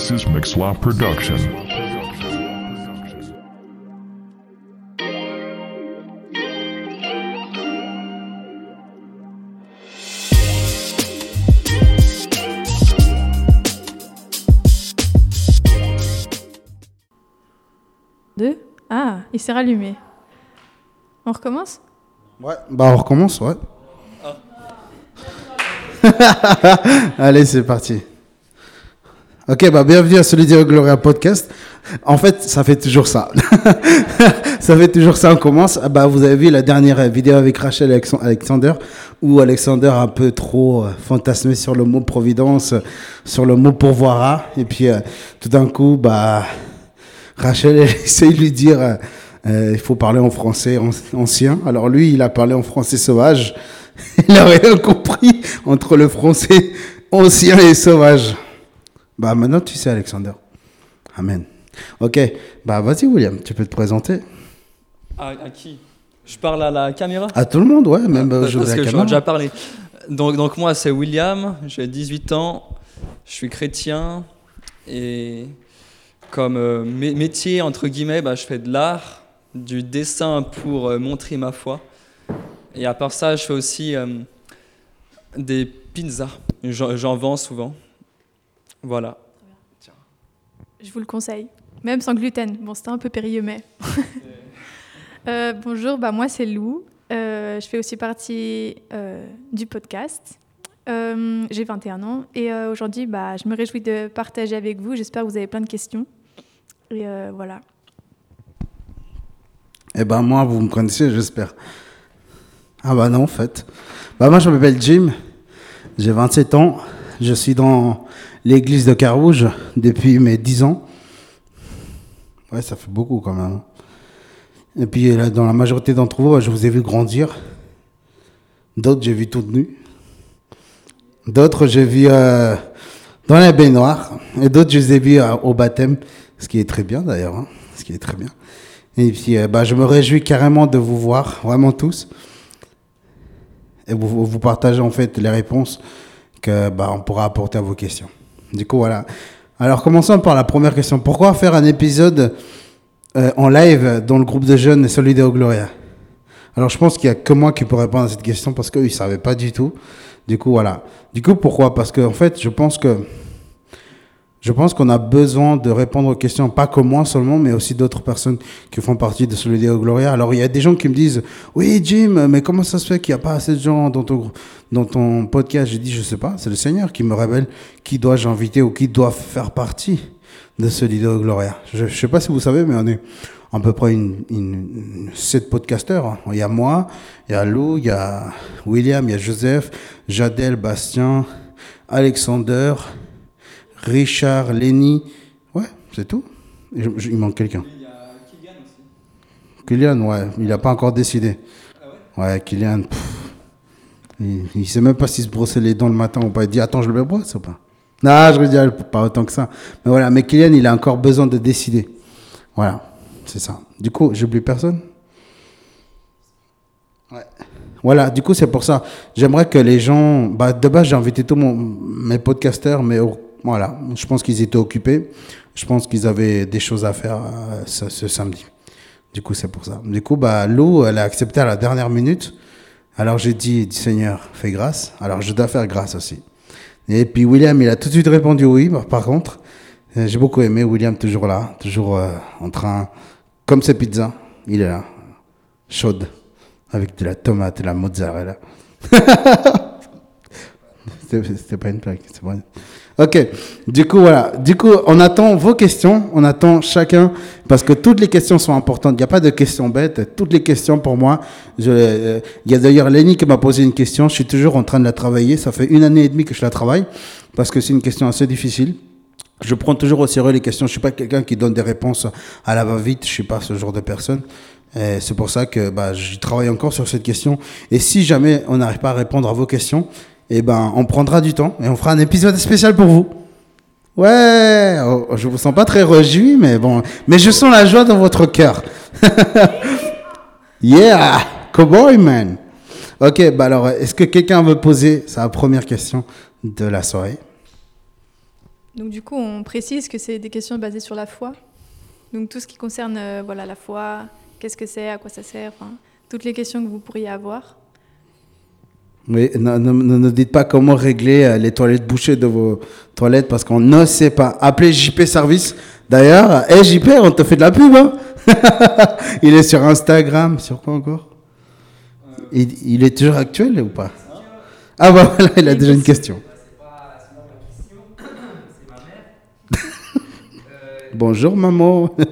This is Mixlaw Production. Deux Ah, il s'est rallumé. On recommence? Ouais, bah on recommence, ouais. Allez, c'est parti. Ok, bah bienvenue à Solidaire Gloria Podcast. En fait, ça fait toujours ça. ça fait toujours ça, on commence. Ah Bah, vous avez vu la dernière vidéo avec Rachel et Alex- Alexander, où Alexander a un peu trop euh, fantasmé sur le mot providence, sur le mot pourvoira. Et puis, euh, tout d'un coup, bah, Rachel essaye de lui dire euh, il faut parler en français an- ancien. Alors lui, il a parlé en français sauvage. Il a rien compris entre le français ancien et sauvage. Bah maintenant tu sais Alexander. Amen. Ok, bah vas-y William, tu peux te présenter. À, à qui? Je parle à la caméra? À tout le monde, ouais, même euh, Parce je parce la que j'en ai déjà parlé. Donc, donc moi, c'est William, j'ai 18 ans, je suis chrétien et comme euh, mé- métier, entre guillemets, bah, je fais de l'art, du dessin pour euh, montrer ma foi. Et à part ça, je fais aussi euh, des pizzas. J'en vends souvent. Voilà. Je vous le conseille. Même sans gluten. Bon, c'était un peu périlleux, mais. Euh, bonjour, bah, moi c'est Lou. Euh, je fais aussi partie euh, du podcast. Euh, J'ai 21 ans et euh, aujourd'hui, bah, je me réjouis de partager avec vous. J'espère que vous avez plein de questions. Et euh, voilà. Eh ben moi, vous me connaissez, j'espère. Ah bah non, en fait. Bah moi, je m'appelle Jim, j'ai 27 ans, je suis dans l'église de Carouge depuis mes 10 ans. Ouais, ça fait beaucoup quand même. Et puis là, dans la majorité d'entre vous, je vous ai vu grandir. D'autres, j'ai vu tout nu. D'autres, j'ai vu euh, dans la baignoire. Et d'autres, je les ai vus euh, au baptême, ce qui est très bien d'ailleurs. hein, ce qui est très bien. Et puis, euh, bah, je me réjouis carrément de vous voir, vraiment tous. Et vous, vous partagez en fait les réponses que bah, pourra apporter à vos questions. Du coup, voilà. Alors, commençons par la première question. Pourquoi faire un épisode euh, en live dans le groupe de jeunes Solideo Gloria? Alors, je pense qu'il n'y a que moi qui peux répondre à cette question parce qu'eux, ils ne savaient pas du tout. Du coup, voilà. Du coup, pourquoi? Parce que, en fait, je pense que je pense qu'on a besoin de répondre aux questions, pas que moi seulement, mais aussi d'autres personnes qui font partie de Solideo Gloria. Alors, il y a des gens qui me disent Oui, Jim, mais comment ça se fait qu'il n'y a pas assez de gens dans ton, dans ton podcast? J'ai dit Je sais pas, c'est le Seigneur qui me révèle qui dois-je inviter ou qui doit faire partie de Solideo Gloria. Je ne sais pas si vous savez, mais on est à peu près une, une- sept podcasteurs. Il y a moi, il y a Lou, il y a William, il y a Joseph, Jadel, Bastien, Alexander. Richard, Lenny. Ouais, c'est tout. Et je- je- il manque quelqu'un. Il y a Kylian aussi. Kylian, ouais, il n'a pas encore décidé. ouais? Kylian, pff, il, il sait même pas s'il se brossait les dents le matin ou pas. Il dit Attends, je le brosse ou pas? Non, je rigole, pas autant que ça. Mais voilà, mais Kylian, il a encore besoin de décider. Voilà, c'est ça. Du coup, j'oublie personne? Ouais. Voilà, du coup, c'est pour ça. J'aimerais que les gens. Bah, de base, j'ai invité tous mes podcasteurs, mais voilà, je pense qu'ils étaient occupés. Je pense qu'ils avaient des choses à faire euh, ce, samedi. Du coup, c'est pour ça. Du coup, bah, Lou, elle a accepté à la dernière minute. Alors, j'ai dit, Seigneur, fais grâce. Alors, je dois faire grâce aussi. Et puis, William, il a tout de suite répondu oui. Bah, Par contre, euh, j'ai beaucoup aimé William, toujours là, toujours euh, en train, comme ses pizzas, il est là, chaude, avec de la tomate et de la mozzarella. C'était pas une c'est vrai. Ok, du coup, voilà. Du coup, on attend vos questions, on attend chacun, parce que toutes les questions sont importantes. Il n'y a pas de questions bêtes. Toutes les questions, pour moi, euh, il y a d'ailleurs Lenny qui m'a posé une question. Je suis toujours en train de la travailler. Ça fait une année et demie que je la travaille, parce que c'est une question assez difficile. Je prends toujours au sérieux les questions. Je suis pas quelqu'un qui donne des réponses à la va-vite. Je suis pas ce genre de personne. C'est pour ça que bah, je travaille encore sur cette question. Et si jamais on n'arrive pas à répondre à vos questions, eh ben, on prendra du temps et on fera un épisode spécial pour vous. Ouais, oh, je vous sens pas très réjoui, mais bon, mais je sens la joie dans votre cœur. yeah, cowboy man. Ok, bah alors, est-ce que quelqu'un veut poser sa première question de la soirée? Donc du coup, on précise que c'est des questions basées sur la foi. Donc tout ce qui concerne euh, voilà, la foi, qu'est-ce que c'est, à quoi ça sert, toutes les questions que vous pourriez avoir. Oui, ne, ne- ne nous dites pas comment régler euh, les toilettes bouchées de vos toilettes parce qu'on ne sait pas. Appelez JP Service. D'ailleurs, hey, JP, on te fait de la pub. Hein il est sur Instagram. Sur quoi encore? Il, il est toujours actuel ou pas? Ah bah voilà, il a déjà une question. Bonjour maman. Si,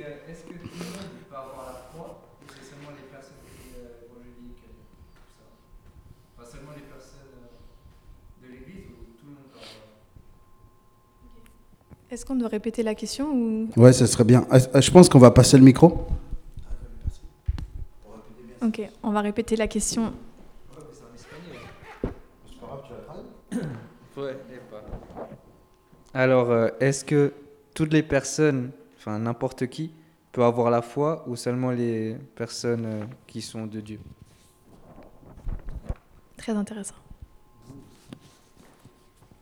euh, Est-ce que tout le monde peut avoir la foi ou c'est seulement les personnes qui euh, évangéliques et tout ça Pas seulement les personnes euh, de l'église ou tout le monde peut avoir Est-ce qu'on doit répéter la question ou... Ouais, ça serait bien. Euh, Je pense qu'on va passer le micro. Ok, on va répéter la question. Alors, euh, est-ce que toutes les personnes, enfin n'importe qui, peut avoir la foi ou seulement les personnes euh, qui sont de Dieu? Très intéressant.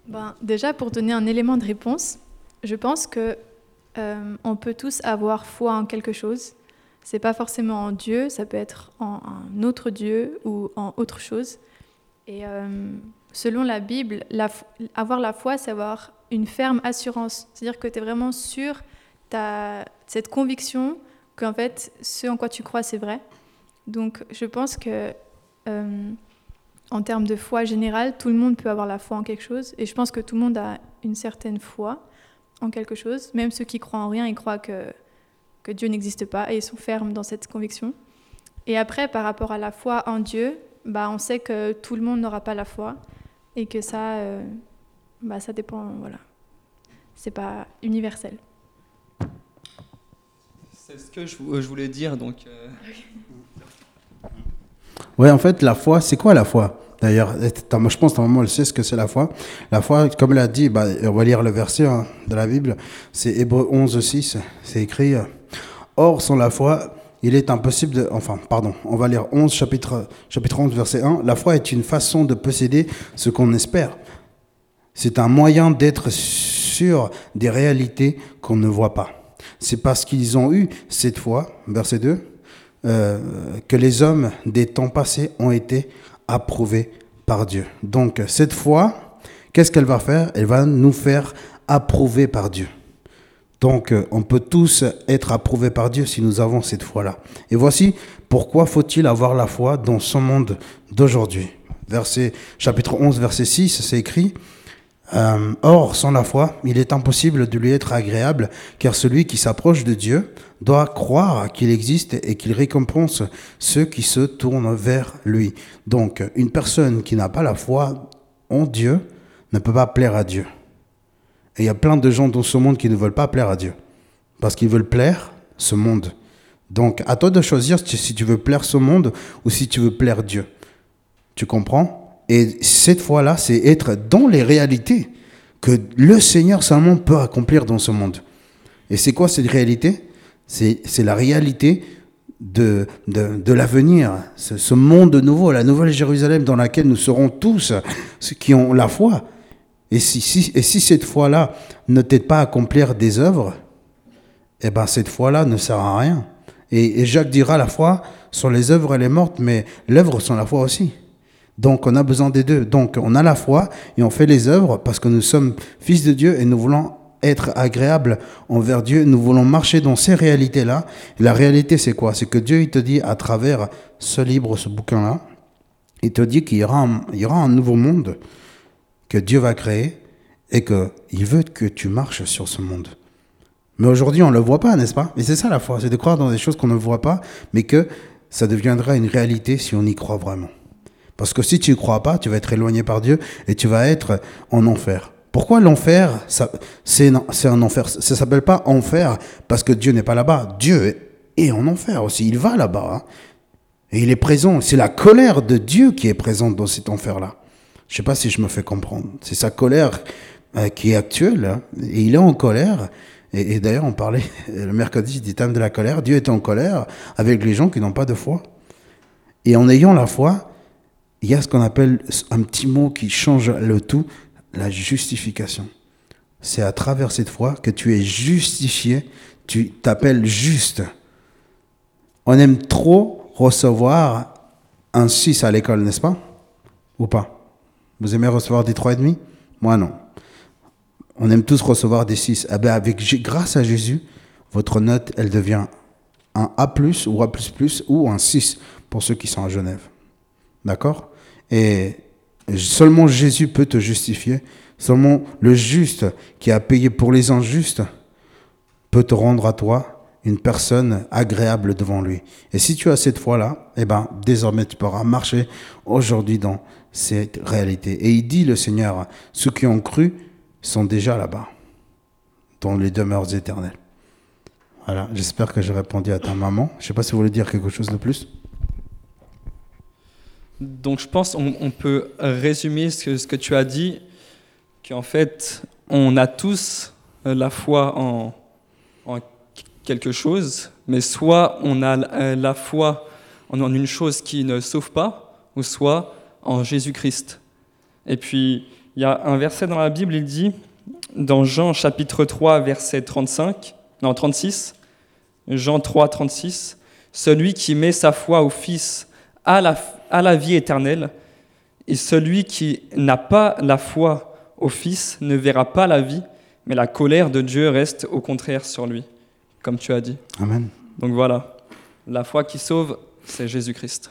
Ben, déjà, pour donner un élément de réponse, je pense que euh, on peut tous avoir foi en quelque chose. C'est pas forcément en Dieu, ça peut être en un autre Dieu ou en autre chose. Et euh, selon la Bible, avoir la foi, c'est avoir une ferme assurance. C'est-à-dire que tu es vraiment sûr, tu as cette conviction qu'en fait, ce en quoi tu crois, c'est vrai. Donc, je pense que euh, en termes de foi générale, tout le monde peut avoir la foi en quelque chose. Et je pense que tout le monde a une certaine foi en quelque chose. Même ceux qui croient en rien, ils croient que, que Dieu n'existe pas et ils sont fermes dans cette conviction. Et après, par rapport à la foi en Dieu, bah, on sait que tout le monde n'aura pas la foi et que ça, euh, bah, ça dépend. Voilà. C'est pas universel. C'est ce que je, vou- je voulais dire. Donc, euh, Ouais, en fait, la foi, c'est quoi la foi? D'ailleurs, je pense ta maman elle sait ce que c'est la foi. La foi, comme elle a dit, bah, on va lire le verset hein, de la Bible, c'est Hébreu 11, 6, c'est écrit euh, Or, sans la foi, il est impossible de. Enfin, pardon, on va lire 11, chapitre, chapitre 11, verset 1. La foi est une façon de posséder ce qu'on espère. C'est un moyen d'être sûr des réalités qu'on ne voit pas. C'est parce qu'ils ont eu cette foi, verset 2, euh, que les hommes des temps passés ont été approuvés par Dieu. Donc cette foi, qu'est-ce qu'elle va faire? Elle va nous faire approuver par Dieu. Donc euh, on peut tous être approuvés par Dieu si nous avons cette foi-là. Et voici pourquoi faut-il avoir la foi dans ce monde d'aujourd'hui. Verset chapitre 11 verset 6, c'est écrit euh, Or, sans la foi, il est impossible de lui être agréable, car celui qui s'approche de Dieu doit croire qu'il existe et qu'il récompense ceux qui se tournent vers lui. Donc, une personne qui n'a pas la foi en Dieu ne peut pas plaire à Dieu. Et il y a plein de gens dans ce monde qui ne veulent pas plaire à Dieu, parce qu'ils veulent plaire ce monde. Donc, à toi de choisir si tu veux plaire ce monde ou si tu veux plaire Dieu. Tu comprends? Et cette fois-là, c'est être dans les réalités que le Seigneur seulement peut accomplir dans ce monde. Et c'est quoi cette réalité? C'est la réalité de, l'avenir, ce, monde nouveau, la nouvelle Jérusalem dans laquelle nous serons tous, ceux qui ont la foi. Et si, si, et si cette foi-là ne t'aide pas à accomplir des œuvres, eh ben cette foi-là ne sert à rien. Et, et Jacques dira la foi, sur les œuvres, elle est morte, mais l'œuvre sans la foi aussi. Donc on a besoin des deux. Donc on a la foi et on fait les œuvres parce que nous sommes fils de Dieu et nous voulons être agréables envers Dieu. Nous voulons marcher dans ces réalités-là. La réalité c'est quoi? C'est que Dieu il te dit à travers ce livre, ce bouquin-là, il te dit qu'il y, aura un- y aura un nouveau monde que Dieu va créer et qu'il veut que tu marches sur ce monde. Mais aujourd'hui, on ne le voit pas, n'est-ce pas? Et c'est ça la foi, c'est de croire dans des choses qu'on ne voit pas, mais que ça deviendra une réalité si on y croit vraiment. Parce que si tu ne crois pas, tu vas être éloigné par Dieu et tu vas être en enfer. Pourquoi l'enfer C'est un enfer? Ça s'appelle pas enfer parce que Dieu n'est pas là-bas. Dieu est en enfer aussi. Il va là-bas. hein. Et il est présent. C'est la colère de Dieu qui est présente dans cet enfer-là. Je sais pas si je me fais comprendre. C'est sa colère euh, qui est actuelle. hein. Et il est en colère. Et, et d'ailleurs, on parlait le mercredi du thème de la colère. Dieu est en colère avec les gens qui n'ont pas de foi. Et en ayant la foi, il y a ce qu'on appelle un petit mot qui change le tout, la justification. c'est à travers cette foi que tu es justifié, tu t'appelles juste. On aime trop recevoir un 6 à l'école, n'est-ce pas? Ou pas? Vous aimez recevoir des 3,5 Moi non. On aime tous recevoir des 6. Eh ben avec, grâce à Jésus, votre note, elle devient un A ou A ou un 6 pour ceux qui sont à Genève. D'accord? Et seulement Jésus peut te justifier. Seulement le juste qui a payé pour les injustes peut te rendre à toi une personne agréable devant lui. Et si tu as cette foi-là, eh ben, désormais tu pourras marcher aujourd'hui dans cette réalité. Et il dit, le Seigneur, ceux qui ont cru sont déjà là-bas, dans les demeures éternelles. Voilà, j'espère que j'ai répondu à ta maman. Je ne sais pas si vous voulez dire quelque chose de plus. Donc je pense qu'on peut résumer ce que, tu as dit, qu'en fait, on a tous la foi en, en quelque chose, mais soit on a euh, la foi en une chose qui ne sauve pas, ou soit en Jésus-Christ. Et puis, il y a un verset dans la Bible, il dit, dans Jean chapitre 3, verset 35, non 36, Jean 3, 36, Celui qui met sa foi au Fils la, a la vie éternelle, et celui qui n'a pas la foi au Fils ne verra pas la vie, mais la colère de Dieu reste au contraire sur lui comme tu as dit. Amen. Donc voilà, la foi qui sauve, c'est Jésus-Christ.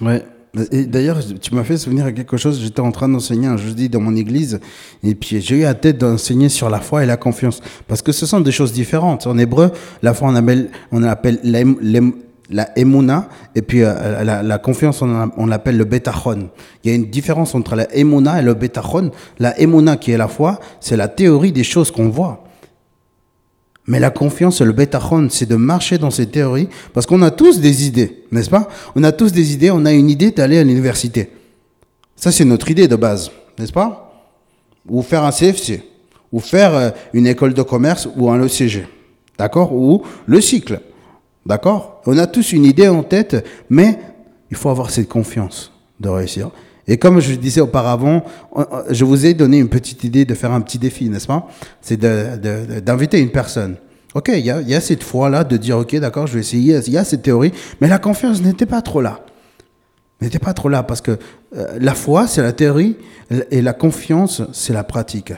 Ouais. Et d'ailleurs, tu m'as fait souvenir à quelque chose. J'étais en train d'enseigner un jeudi dans mon église, et puis j'ai eu à tête d'enseigner sur la foi et la confiance, parce que ce sont des choses différentes. En hébreu, la foi on appelle, on appelle la emuna, et puis euh, la, confiance on, l'appelle le betachon. Il y a une différence entre la emuna et le betachon. La emuna qui est la foi, c'est la théorie des choses qu'on voit. Mais la confiance, le betachon, c'est de marcher dans ces théories, parce qu'on a tous des idées, n'est-ce pas? On a tous des idées, on a une idée d'aller à l'université. Ça, c'est notre idée de base, n'est-ce pas? Ou faire un CFC, ou faire euh, une école de commerce ou un ECG, d'accord? Ou le cycle, d'accord? On a tous une idée en tête, mais il faut avoir cette confiance de réussir. Et comme je disais auparavant, je vous ai donné une petite idée de faire un petit défi, n'est-ce pas? C'est d'inviter une personne. Ok, il y a, cette foi-là de dire, ok, d'accord, je vais essayer, il y a cette théorie, mais la confiance n'était pas trop là. N'était pas trop là, parce que euh, la foi, c'est la théorie, et la confiance, c'est la pratique.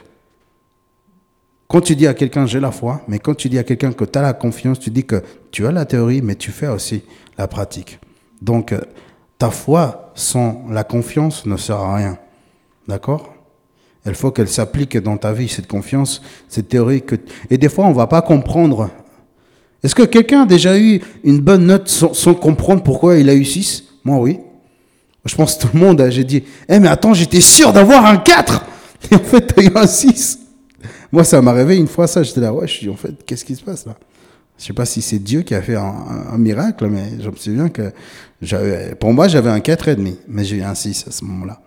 Quand tu dis à quelqu'un, j'ai la foi, mais quand tu dis à quelqu'un que tu as la confiance, tu dis que tu as la théorie, mais tu fais aussi la pratique. Donc, euh, ta foi sans la confiance ne sert à rien. D'accord? Il faut qu'elle s'applique dans ta vie, cette confiance, cette théorie. Et des fois, on ne va pas comprendre. Est-ce que quelqu'un a déjà eu une bonne note sans, comprendre pourquoi il a eu 6 Moi, oui. Je pense que tout le monde, j'ai dit, eh mais attends, j'étais sûr d'avoir un 4 Et en fait, tu as eu un 6. Moi, ça m'est arrivé une fois, ça, j'étais là, ouais, je suis en fait, qu'est-ce qui se passe là? Je sais pas si c'est Dieu qui a fait un, miracle, mais je me souviens que pour moi, j'avais un 4,5, mais j'ai eu un 6 à ce moment-là.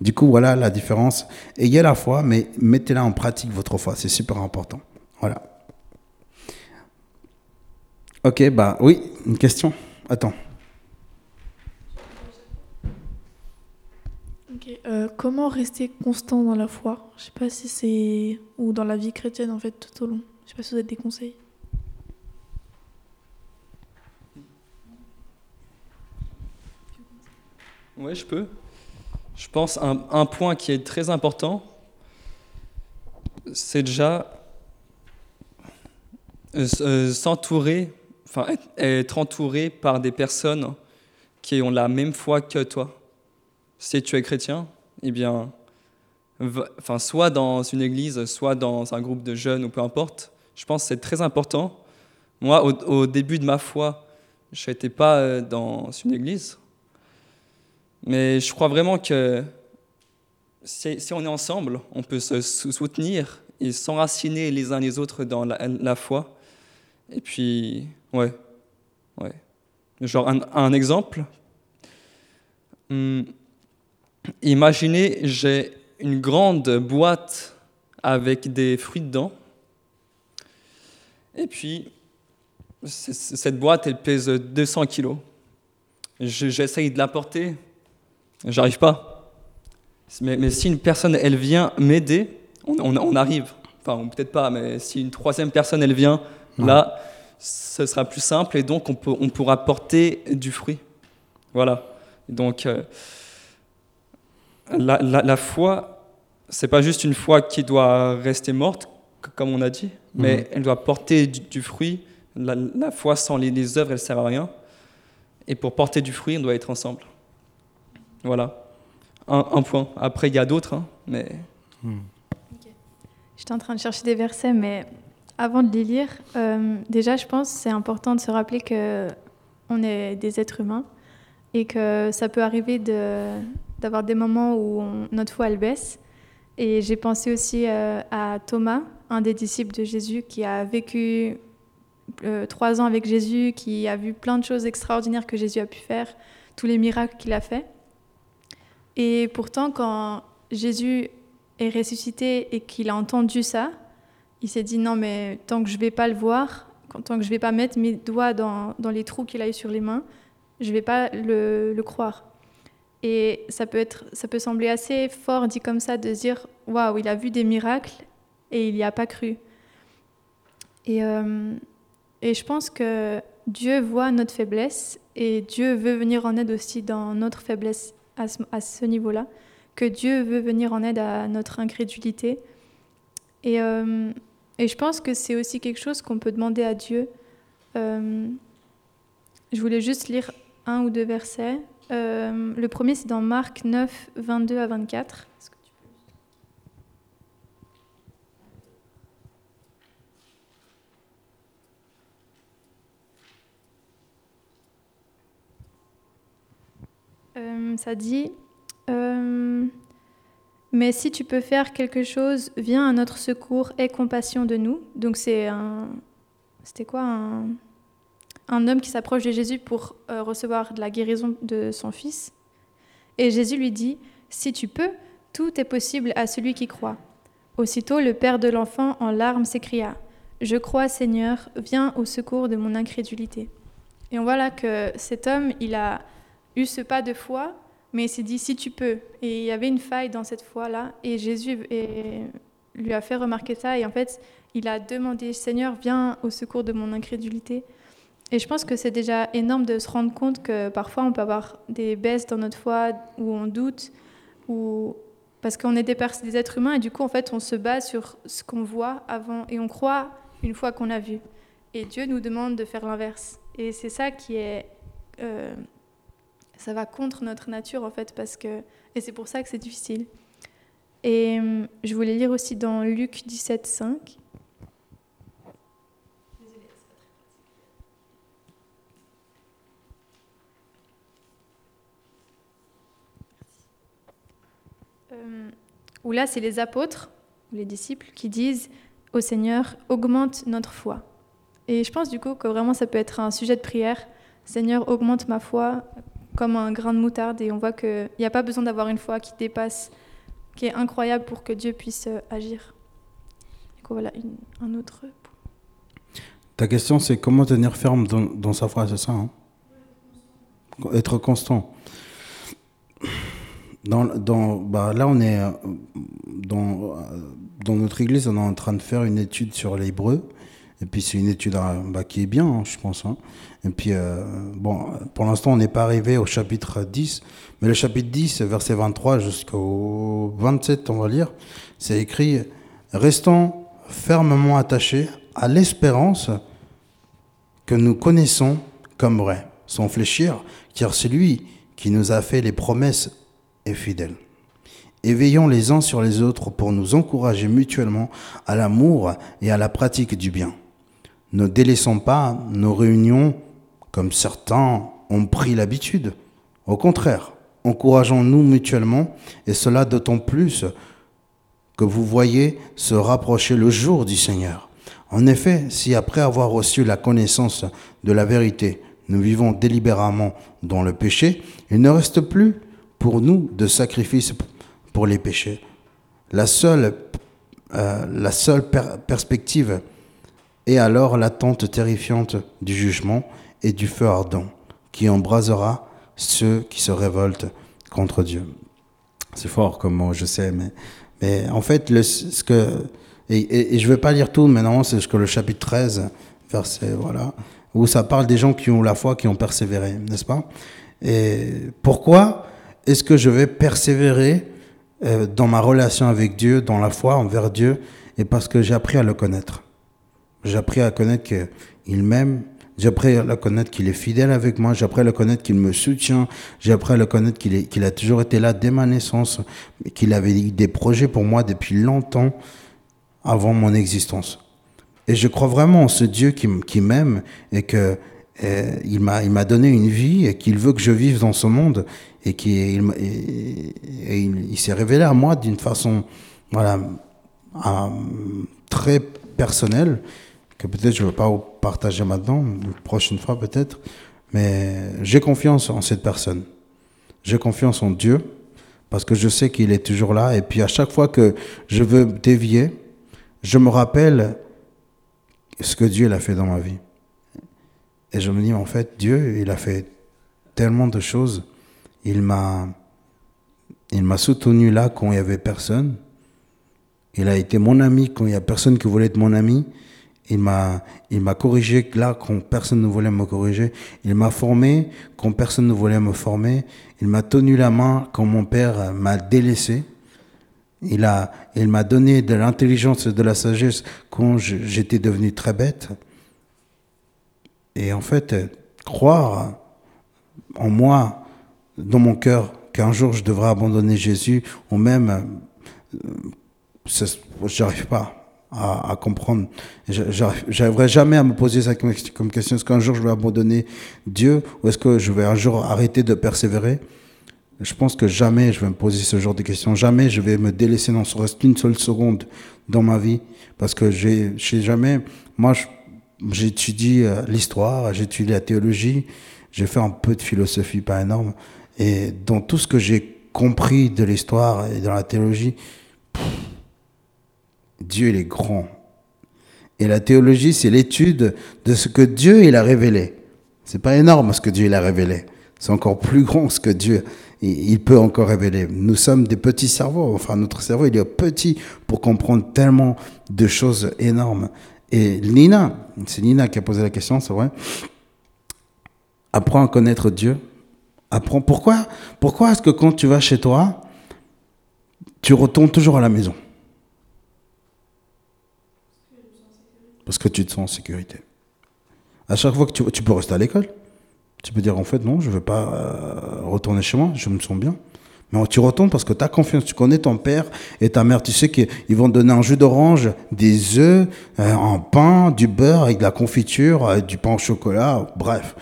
Du coup, voilà la différence. Ayez la foi, mais mettez-la en pratique, votre foi. C'est super important. Voilà. Ok, bah oui, une question? Attends. Euh, comment rester constant dans la foi? Je sais pas si c'est. ou dans la vie chrétienne, en fait, tout au long. Je sais pas si vous avez des conseils. Oui, je peux. Je pense un, un point qui est très important, c'est déjà euh, euh, s'entourer, enfin être entouré par des personnes qui ont la même foi que toi. Si tu es chrétien, eh bien, enfin, soit dans une église, soit dans un groupe de jeunes ou peu importe, je pense que c'est très important. Moi, au, début de ma foi, je n'étais pas euh, dans une église. Mais je crois vraiment que si, on est ensemble, on peut se soutenir et s'enraciner les uns les autres dans la, foi. Et puis, ouais, ouais. Genre un, exemple. Hum, imaginez, j'ai une grande boîte avec des fruits dedans. Et puis, cette boîte, elle pèse 200 kilos. J'essaye de la porter, J'arrive pas. Mais, si une personne, elle vient m'aider, on, arrive. enfin, peut-être pas, mais si une troisième personne, elle vient, là, ce sera plus simple et donc on, peut, on pourra porter du fruit. Voilà. Donc, euh, la, la, la foi, c'est pas juste une foi qui doit rester morte, comme on a dit, mais Mhm. elle doit porter du, du fruit. La, la foi sans les, les œuvres, elle sert à rien. Et pour porter du fruit, on doit être ensemble. Voilà. Un, un point. Après, il y a d'autres, hein, mais J'étais en train de chercher des versets, mais avant de les lire, euh, déjà, je pense que c'est important de se rappeler que on est des êtres humains et que ça peut arriver de- d'avoir des moments où notre foi elle baisse. Et j'ai pensé aussi euh, à Thomas, un des disciples de Jésus, qui a vécu euh, trois ans avec Jésus, qui a vu plein de choses extraordinaires que Jésus a pu faire, tous les miracles qu'il a fait. Et pourtant, quand Jésus est ressuscité et qu'il a entendu ça, il s'est dit non mais tant que je vais pas le voir, tant que je vais pas mettre mes doigts dans, dans les trous qu'il a eu sur les mains, je vais pas le, le croire. Et ça peut être, ça peut sembler assez fort dit comme ça de se dire waouh il a vu des miracles et il n'y a pas cru. Et, euh, et je pense que Dieu voit notre faiblesse et Dieu veut venir en aide aussi dans notre faiblesse à ce, niveau-là que Dieu veut venir en aide à notre incrédulité. Et, euh, et je pense que c'est aussi quelque chose qu'on peut demander à Dieu. Euh, je voulais juste lire un ou deux versets. Euh, le premier, c'est dans Marc 9, 22 à 24. Est-ce que tu peux- Euh, ça dit euh, Mais si tu peux faire quelque chose, viens à notre secours, aie compassion de nous. Donc c'est un. C'était quoi un, un homme qui s'approche de Jésus pour euh, recevoir de la guérison de son fils. Et Jésus lui dit Si tu peux, tout est possible à celui qui croit. Aussitôt, le père de l'enfant, en larmes, s'écria Je crois, Seigneur, viens au secours de mon incrédulité. Et on voit là que cet homme, il a eu ce pas de foi, mais il s'est dit si tu peux. Et il y avait une faille dans cette foi-là, et Jésus lui a fait remarquer ça, et en fait, il a demandé Seigneur, viens au secours de mon incrédulité. Et je pense que c'est déjà énorme de se rendre compte que parfois on peut avoir des baisses dans notre foi, où on doute, ou parce qu'on est des êtres humains, et du coup, en fait, on se base sur ce qu'on voit avant, et on croit une fois qu'on a vu. Et Dieu nous demande de faire l'inverse. Et c'est ça qui est... euh, ça va contre notre nature en fait parce que et c'est pour ça que c'est difficile. Et hum, je voulais lire aussi dans Luc 17 5. Où là c'est les apôtres les disciples qui disent au Seigneur augmente notre foi. Et je pense du coup que vraiment ça peut être un sujet de prière. Seigneur augmente ma foi comme un grain de moutarde et on voit qu'il n'y a pas besoin d'avoir une foi qui dépasse, qui est incroyable pour que Dieu puisse euh, agir. Du coup, voilà un autre. Ta question, c'est comment tenir ferme dans, dans sa foi, c'est ça hein? Être constant. Dans, bah, là, on est euh, dans, euh, dans notre église, on est en train de faire une étude sur l'hébreu. Et puis, c'est une étude euh, bah, qui est bien, hein, je pense. hein. Et puis, euh, bon, pour l'instant, on n'est pas arrivé au chapitre 10. Mais le chapitre 10, verset 23 jusqu'au 27, on va lire, c'est écrit Restons fermement attachés à l'espérance que nous connaissons comme vraie, sans fléchir, car celui qui nous a fait les promesses Et veillons les uns sur les autres pour nous encourager mutuellement à l'amour et à la pratique du bien. Ne délaissons pas nos réunions comme certains ont pris l'habitude. Au contraire, encourageons-nous mutuellement, et cela d'autant plus que vous voyez se rapprocher le jour du Seigneur. En effet, si après avoir reçu la connaissance de la vérité, nous vivons délibérément dans le péché, il ne reste plus pour nous de sacrifice pour les péchés. La seule, euh, la seule per- perspective est alors l'attente terrifiante du jugement et du feu ardent qui embrasera ceux qui se révoltent contre Dieu. C'est fort comme mot, je sais, mais, mais en fait, le, ce que Et, et, je ne vais pas lire tout, mais normalement, c'est jusqu'au le chapitre 13, verset, voilà, où ça parle des gens qui ont la foi, qui ont persévéré, n'est-ce pas? Et pourquoi est-ce que je vais persévérer euh, dans ma relation avec Dieu, dans la foi envers Dieu Et parce que j'ai appris à le connaître. J'ai appris à connaître qu'il m'aime, j'ai appris à le connaître qu'il est fidèle avec moi. J'ai appris à le connaître qu'il me soutient. J'ai appris à le connaître qu'il a toujours été là dès ma naissance, qu'il avait des projets pour moi depuis longtemps avant mon existence. Et je crois vraiment en ce Dieu qui, qui m'aime et que il m'a il m'a donné une vie et qu'il veut que je vive dans ce monde et qu'il il, s'est révélé à moi d'une façon voilà très personnelle que peut-être je ne veux pas partager maintenant, une prochaine fois peut-être, mais j'ai confiance en cette personne. J'ai confiance en Dieu parce que je sais qu'il est toujours là. Et puis à chaque fois que je veux dévier, je me rappelle ce que Dieu a fait dans ma vie. Et je me dis, en fait, Dieu, il a fait tellement de choses. Il m'a, il m'a soutenu là quand il n'y avait personne. Il a été mon ami quand il n'y a personne qui voulait être mon ami. Il m'a, il m'a corrigé là quand personne ne voulait me corriger. Il m'a formé quand personne ne voulait me former. Il m'a tenu la main quand mon père m'a délaissé. Il a, il m'a donné de l'intelligence et de la sagesse quand j'étais devenu très bête. Et en fait, croire en moi, dans mon cœur, qu'un jour je devrais abandonner Jésus, ou même, euh, j'arrive pas à, comprendre. J'arriverai jamais à me poser ça comme question. Est-ce qu'un jour je vais abandonner Dieu ou est-ce que je vais un jour arrêter de persévérer? Je pense que jamais je vais me poser ce genre de questions. Jamais je vais me délaisser dans ce reste une seule seconde dans ma vie parce que j'ai jamais. Moi, j'étudie euh, l'histoire, j'étudie la théologie, j'ai fait un peu de philosophie, pas énorme. Et dans tout ce que j'ai compris de l'histoire et de la théologie, Dieu, il est grand. Et la théologie, c'est l'étude de ce que Dieu, il a révélé. C'est pas énorme ce que Dieu, il a révélé. C'est encore plus grand ce que Dieu, il peut encore révéler. Nous sommes des petits cerveaux. Enfin, notre cerveau, il est petit pour comprendre tellement de choses énormes. Et Nina, c'est Nina qui a posé la question, c'est vrai. Apprends à connaître Dieu. Apprends. Pourquoi, pourquoi est-ce que quand tu vas chez toi, tu retournes toujours à la maison? Parce que tu te sens en sécurité. À chaque fois que tu, tu peux rester à l'école, tu peux dire en fait non, je ne veux pas euh, retourner chez moi, je me sens bien. Mais tu retournes parce que tu as confiance, tu connais ton père et ta mère, tu sais qu'ils vont te donner un jus d'orange, des œufs, euh, un pain, du beurre avec de la confiture, euh, du pain au chocolat, bref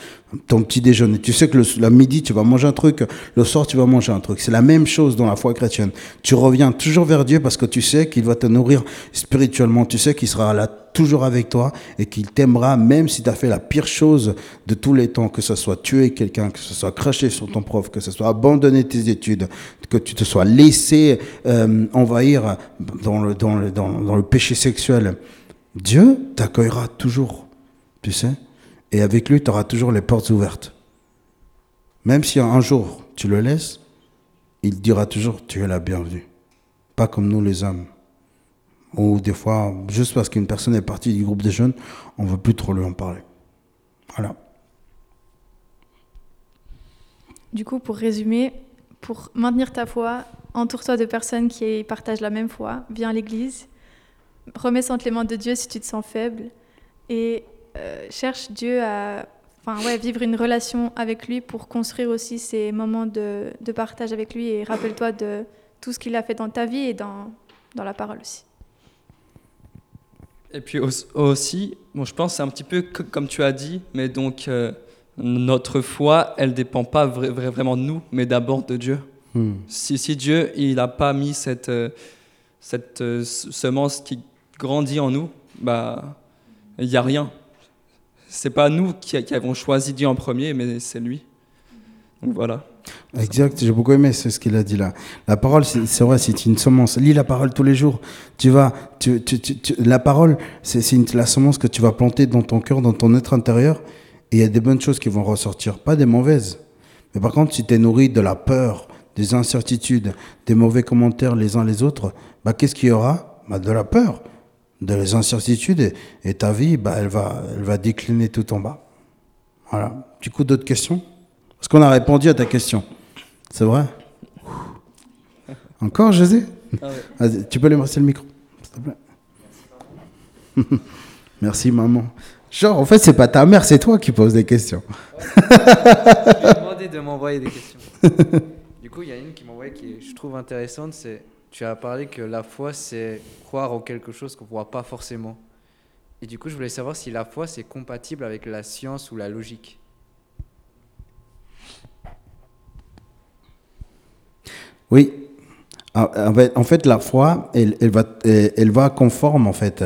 ton petit déjeuner. Tu sais que le, midi, tu vas manger un truc, le soir, tu vas manger un truc. C'est la même chose dans la foi chrétienne. Tu reviens toujours vers Dieu parce que tu sais qu'il va te nourrir spirituellement. Tu sais qu'il sera là toujours avec toi et qu'il t'aimera même si tu as fait la pire chose de tous les temps, que ce soit tuer quelqu'un, que ce soit cracher sur ton prof, que ce soit abandonner tes études, que tu te sois laissé euh, envahir dans le, dans, le, dans, dans le péché sexuel. Dieu t'accueillera toujours, tu sais. Et avec lui, tu auras toujours les portes ouvertes. Même si un jour tu le laisses, il dira toujours tu es la bienvenue. Pas comme nous les hommes. Ou des fois, juste parce qu'une personne est partie du groupe des jeunes, on ne veut plus trop lui en parler. Voilà. Du coup, pour résumer, pour maintenir ta foi, entoure-toi de personnes qui partagent la même foi, viens à l'église, remets ça entre les mains de Dieu si tu te sens faible, et euh, cherche Dieu à enfin, ouais, vivre une relation avec lui pour construire aussi ces moments de, de partage avec lui et rappelle-toi de tout ce qu'il a fait dans ta vie et dans, dans la parole aussi. Et puis aussi, bon, je pense c'est un petit peu comme tu as dit, mais donc euh, notre foi, elle dépend pas vraiment de nous, mais d'abord de Dieu. Hmm. Si, si, Dieu, il n'a pas mis cette, euh, cette semence qui grandit en nous, bah il n'y a rien c'est pas nous qui, avons choisi Dieu en premier, mais c'est lui. Donc voilà. Exact, j'ai beaucoup aimé ce qu'il a dit là. La parole, c'est vrai, c'est une semence. Lis la parole tous les jours. Tu vas, tu, tu, tu, la parole, c'est la semence que tu vas planter dans ton cœur, dans ton être intérieur, et il y a des bonnes choses qui vont ressortir, pas des mauvaises. Mais par contre, si tu es nourri de la peur, des incertitudes, des mauvais commentaires les uns les autres, bah, qu'est-ce qu'il y aura? Bah, De la peur. Des incertitudes et, et ta vie, bah, elle, va, elle va décliner tout en bas. Voilà. Du coup, d'autres questions? Parce qu'on a répondu à ta question. C'est vrai? Encore, José? Ah ouais. Tu peux lui passer le micro, s'il te plaît Merci, maman. Genre, en fait, c'est pas ta mère, c'est toi qui poses des questions. Je lui ai demandé de m'envoyer des questions. du coup, il y a une qui m'envoie qui je trouve intéressante, c'est tu as parlé que la foi c'est croire en quelque chose qu'on ne voit pas forcément. Et du coup, je voulais savoir si la foi c'est compatible avec la science ou la logique. Oui. Ah, En fait, la foi, elle, va, elle, conforme en fait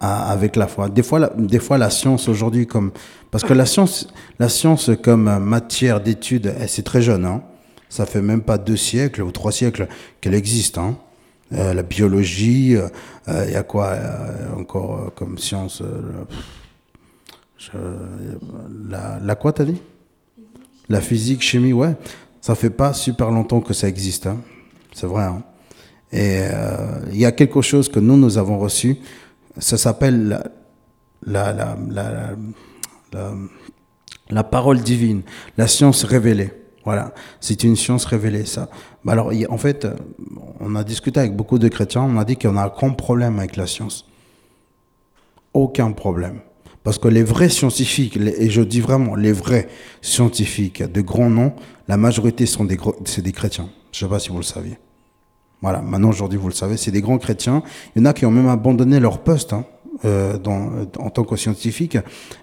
avec la foi. Des fois, la, des fois, la science aujourd'hui, comme parce que la science, la science comme matière d'étude, c'est très jeune. Hein. Ça fait même pas deux siècles ou trois siècles qu'elle existe. Hein. Euh, la biologie, euh, euh, il y a quoi euh, encore euh, comme science euh, la, la quoi t'as dit? La physique, chimie, ouais. Ça fait pas super longtemps que ça existe. hein. C'est vrai. hein. Et euh, il y a quelque chose que nous, nous avons reçu. Ça s'appelle la, la, la- la parole divine, la science révélée. Voilà, c'est une science révélée, ça. Bah alors, en fait, on a discuté avec beaucoup de chrétiens, on a dit qu'on a un grand problème avec la science. Aucun problème. Parce que les vrais scientifiques, et je dis vraiment les vrais scientifiques de grands noms, la majorité sont des, gros- des chrétiens. Je ne sais pas si vous le saviez. Voilà, maintenant aujourd'hui vous le savez, c'est des grands chrétiens. Il y en a qui ont même abandonné leur poste hein, euh, en tant que scientifiques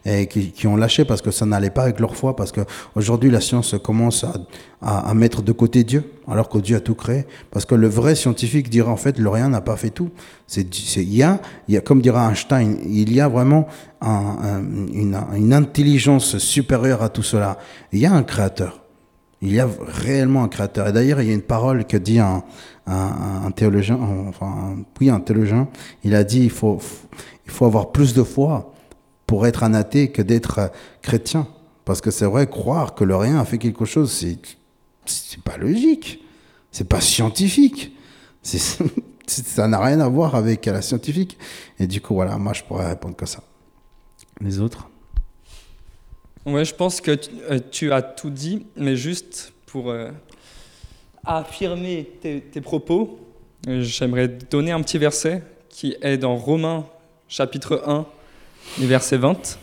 et qui, ont lâché parce que ça n'allait pas avec leur foi, parce que aujourd'hui la science commence à, à, mettre de côté Dieu, alors que Dieu a tout créé. Parce que le vrai scientifique dira en fait le rien n'a pas fait tout. C'est, il y a, y a, comme dira Einstein, il y a vraiment un- un- une, intelligence supérieure à tout cela. Il y a un créateur. Il y a réellement un créateur. Et d'ailleurs, il y a une parole que dit un, un, un théologien, enfin, oui, un théologien. Il a dit il faut, il faut avoir plus de foi pour être un athée que d'être euh, chrétien. Parce que c'est vrai, croire que le rien a fait quelque chose, c'est, pas logique. C'est pas scientifique. Ça n'a rien à voir avec la scientifique. Et du coup, voilà, moi, je pourrais répondre que ça. Les autres? Ouais, je pense que tu, euh, as tout dit, mais juste pour euh, affirmer tes, tes propos, j'aimerais donner un petit verset qui est dans Romains chapitre 1, et verset 20.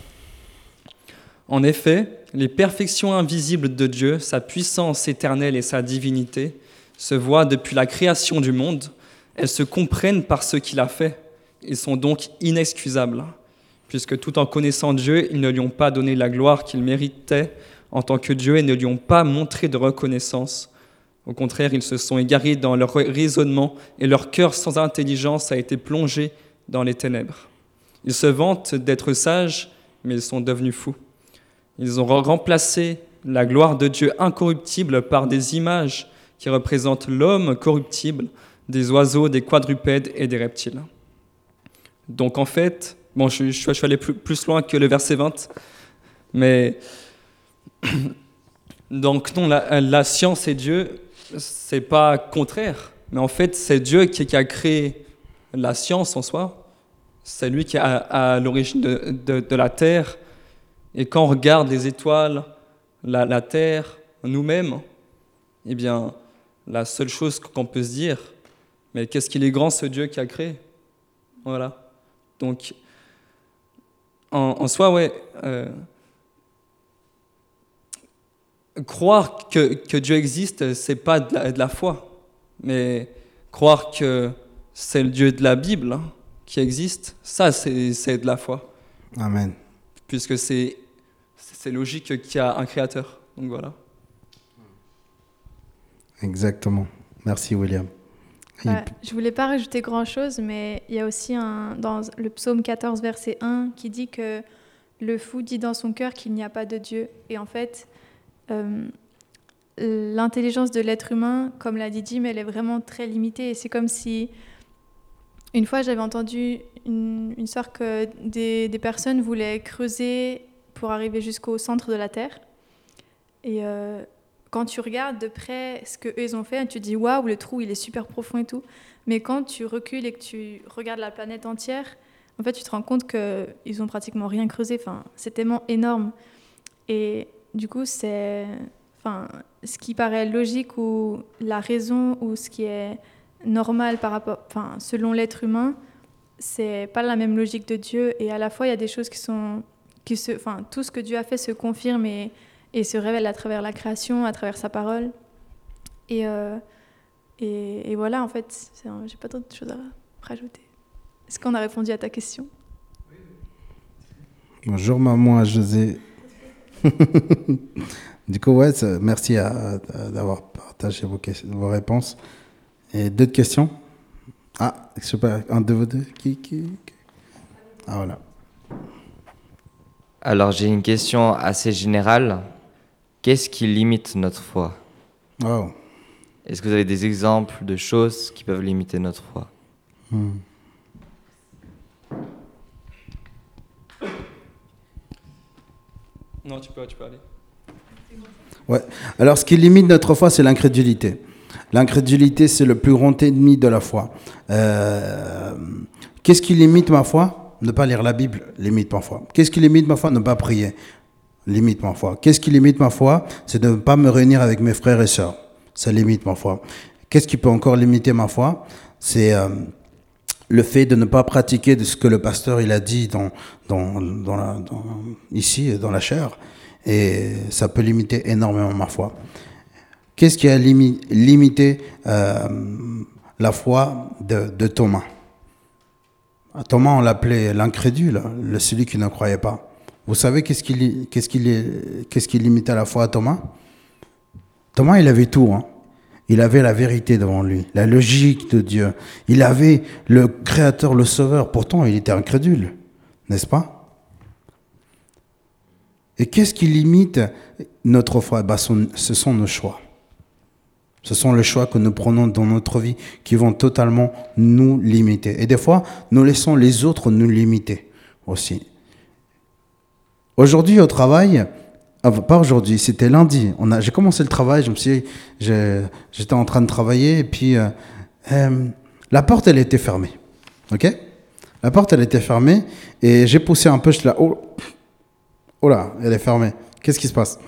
En effet, les perfections invisibles de Dieu, sa puissance éternelle et sa divinité, se voient depuis la création du monde. Elles se comprennent par ce qu'il a fait. Ils sont donc inexcusables puisque tout en connaissant Dieu, ils ne lui ont pas donné la gloire qu'il méritait en tant que Dieu et ne lui ont pas montré de reconnaissance. Au contraire, ils se sont égarés dans leur raisonnement et leur cœur sans intelligence a été plongé dans les ténèbres. Ils se vantent d'être sages, mais ils sont devenus fous. Ils ont remplacé la gloire de Dieu incorruptible par des images qui représentent l'homme corruptible, des oiseaux, des quadrupèdes et des reptiles. Donc en fait, Bon, je, suis allé plus, loin que le verset 20, mais donc non, la, la, science et Dieu, c'est pas contraire, mais en fait, c'est Dieu qui, qui, a créé la science en soi. C'est lui qui est à, l'origine de, de, la terre. Et quand on regarde les étoiles, la, la terre, nous-mêmes, eh bien, la seule chose qu'on peut se dire, mais qu'est-ce qu'il est grand ce Dieu qui a créé? Voilà. Donc, en, en, soi, ouais, euh, croire que, que, Dieu existe, c'est pas de la, de la, foi, mais croire que c'est le Dieu de la Bible hein, qui existe, ça, c'est de la foi. Amen. Puisque c'est logique qu'il y a un créateur. Donc voilà. Exactement. Merci, William. Ouais, je voulais pas rajouter grand chose, mais il y a aussi un, dans le psaume 14, verset 1, qui dit que le fou dit dans son cœur qu'il n'y a pas de Dieu. Et en fait, euh, l'intelligence de l'être humain, comme l'a dit Jim, elle est vraiment très limitée. Et c'est comme si, une fois, j'avais entendu une, une que des, personnes voulaient creuser pour arriver jusqu'au centre de la Terre. Et euh, quand tu regardes de près ce qu'eux ont fait, tu te dis waouh, le trou il est super profond et tout. Mais quand tu recules et que tu regardes la planète entière, en fait, tu te rends compte qu'ils ont pratiquement rien creusé. Enfin, c'est tellement énorme. Et du coup, c'est, enfin, ce qui paraît logique ou la raison ou ce qui est normal par rapport, enfin, selon l'être humain, c'est pas la même logique de Dieu. Et à la fois, il y a des choses qui sont, qui se, enfin, tout ce que Dieu a fait se confirme et, se révèle à travers la création, à travers sa parole. Et, euh, et, voilà, en fait, j'ai pas d'autres choses à rajouter. Est-ce qu'on a répondu à ta question? Bonjour maman José. du coup, ouais, merci d'avoir partagé vos, réponses. Et d'autres questions? Ah, je sais pas, un de vous deux qui, qui, Ah voilà. Alors j'ai une question assez générale. Qu'est-ce qui limite notre foi? Oh. Est-ce que vous avez des exemples de choses qui peuvent limiter notre foi? Hmm. Non, tu peux, tu peux aller. Ouais. Alors, ce qui limite notre foi, c'est l'incrédulité. L'incrédulité, c'est le plus grand ennemi de la foi. Euh, qu'est-ce qui limite ma foi? Ne pas lire la Bible limite ma foi. Qu'est-ce qui limite ma foi? Ne pas prier limite ma foi. Qu'est-ce qui limite ma foi? C'est de ne pas me réunir avec mes frères et sœurs. Ça limite ma foi. Qu'est-ce qui peut encore limiter ma foi? C'est euh, le fait de ne pas pratiquer de ce que le pasteur il a dit ici, dans la chair. Et ça peut limiter énormément ma foi. Qu'est-ce qui a limité euh, la foi de, Thomas? Thomas, on l'appelait l'incrédule, le celui qui ne croyait pas. Vous savez qu'est-ce qui, qu'est-ce qui, qu'est-ce qui limitait la foi à Thomas? Thomas, il avait tout. Hein. Il avait la vérité devant lui, la logique de Dieu. Il avait le Créateur, le Sauveur. Pourtant, il était incrédule, n'est-ce pas? Et qu'est-ce qui limite notre foi? Bah, Ce sont nos choix. Ce sont les choix que nous prenons dans notre vie qui vont totalement nous limiter. Et des fois, nous laissons les autres nous limiter aussi. Aujourd'hui, au travail, ah, pas aujourd'hui, c'était lundi. J'ai commencé le travail, j'étais en train de travailler et puis euh, euh, la porte elle était fermée, ok? La porte elle était fermée et j'ai poussé un peu, je là, oh, oh là, elle est fermée. Qu'est-ce qui se passe?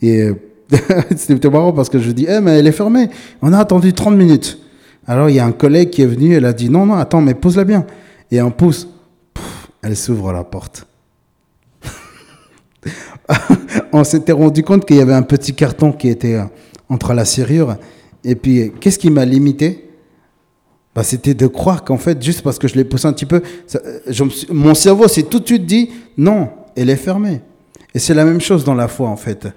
Et c'était marrant parce que je dis, eh mais elle est fermée. On a attendu 30 minutes. Alors il y a un collègue qui est venu, elle a dit, non non, attends, mais pose-la bien. Et on pousse, elle s'ouvre la porte. on s'était rendu compte qu'il y avait un petit carton qui était euh, entre la serrure. Et puis, qu'est-ce qui m'a limité? Bah, C'était de croire qu'en fait, juste parce que je l'ai poussé un petit peu, euh, mon cerveau s'est tout de suite dit non, elle est fermée. Et c'est la même chose dans la foi, en fait.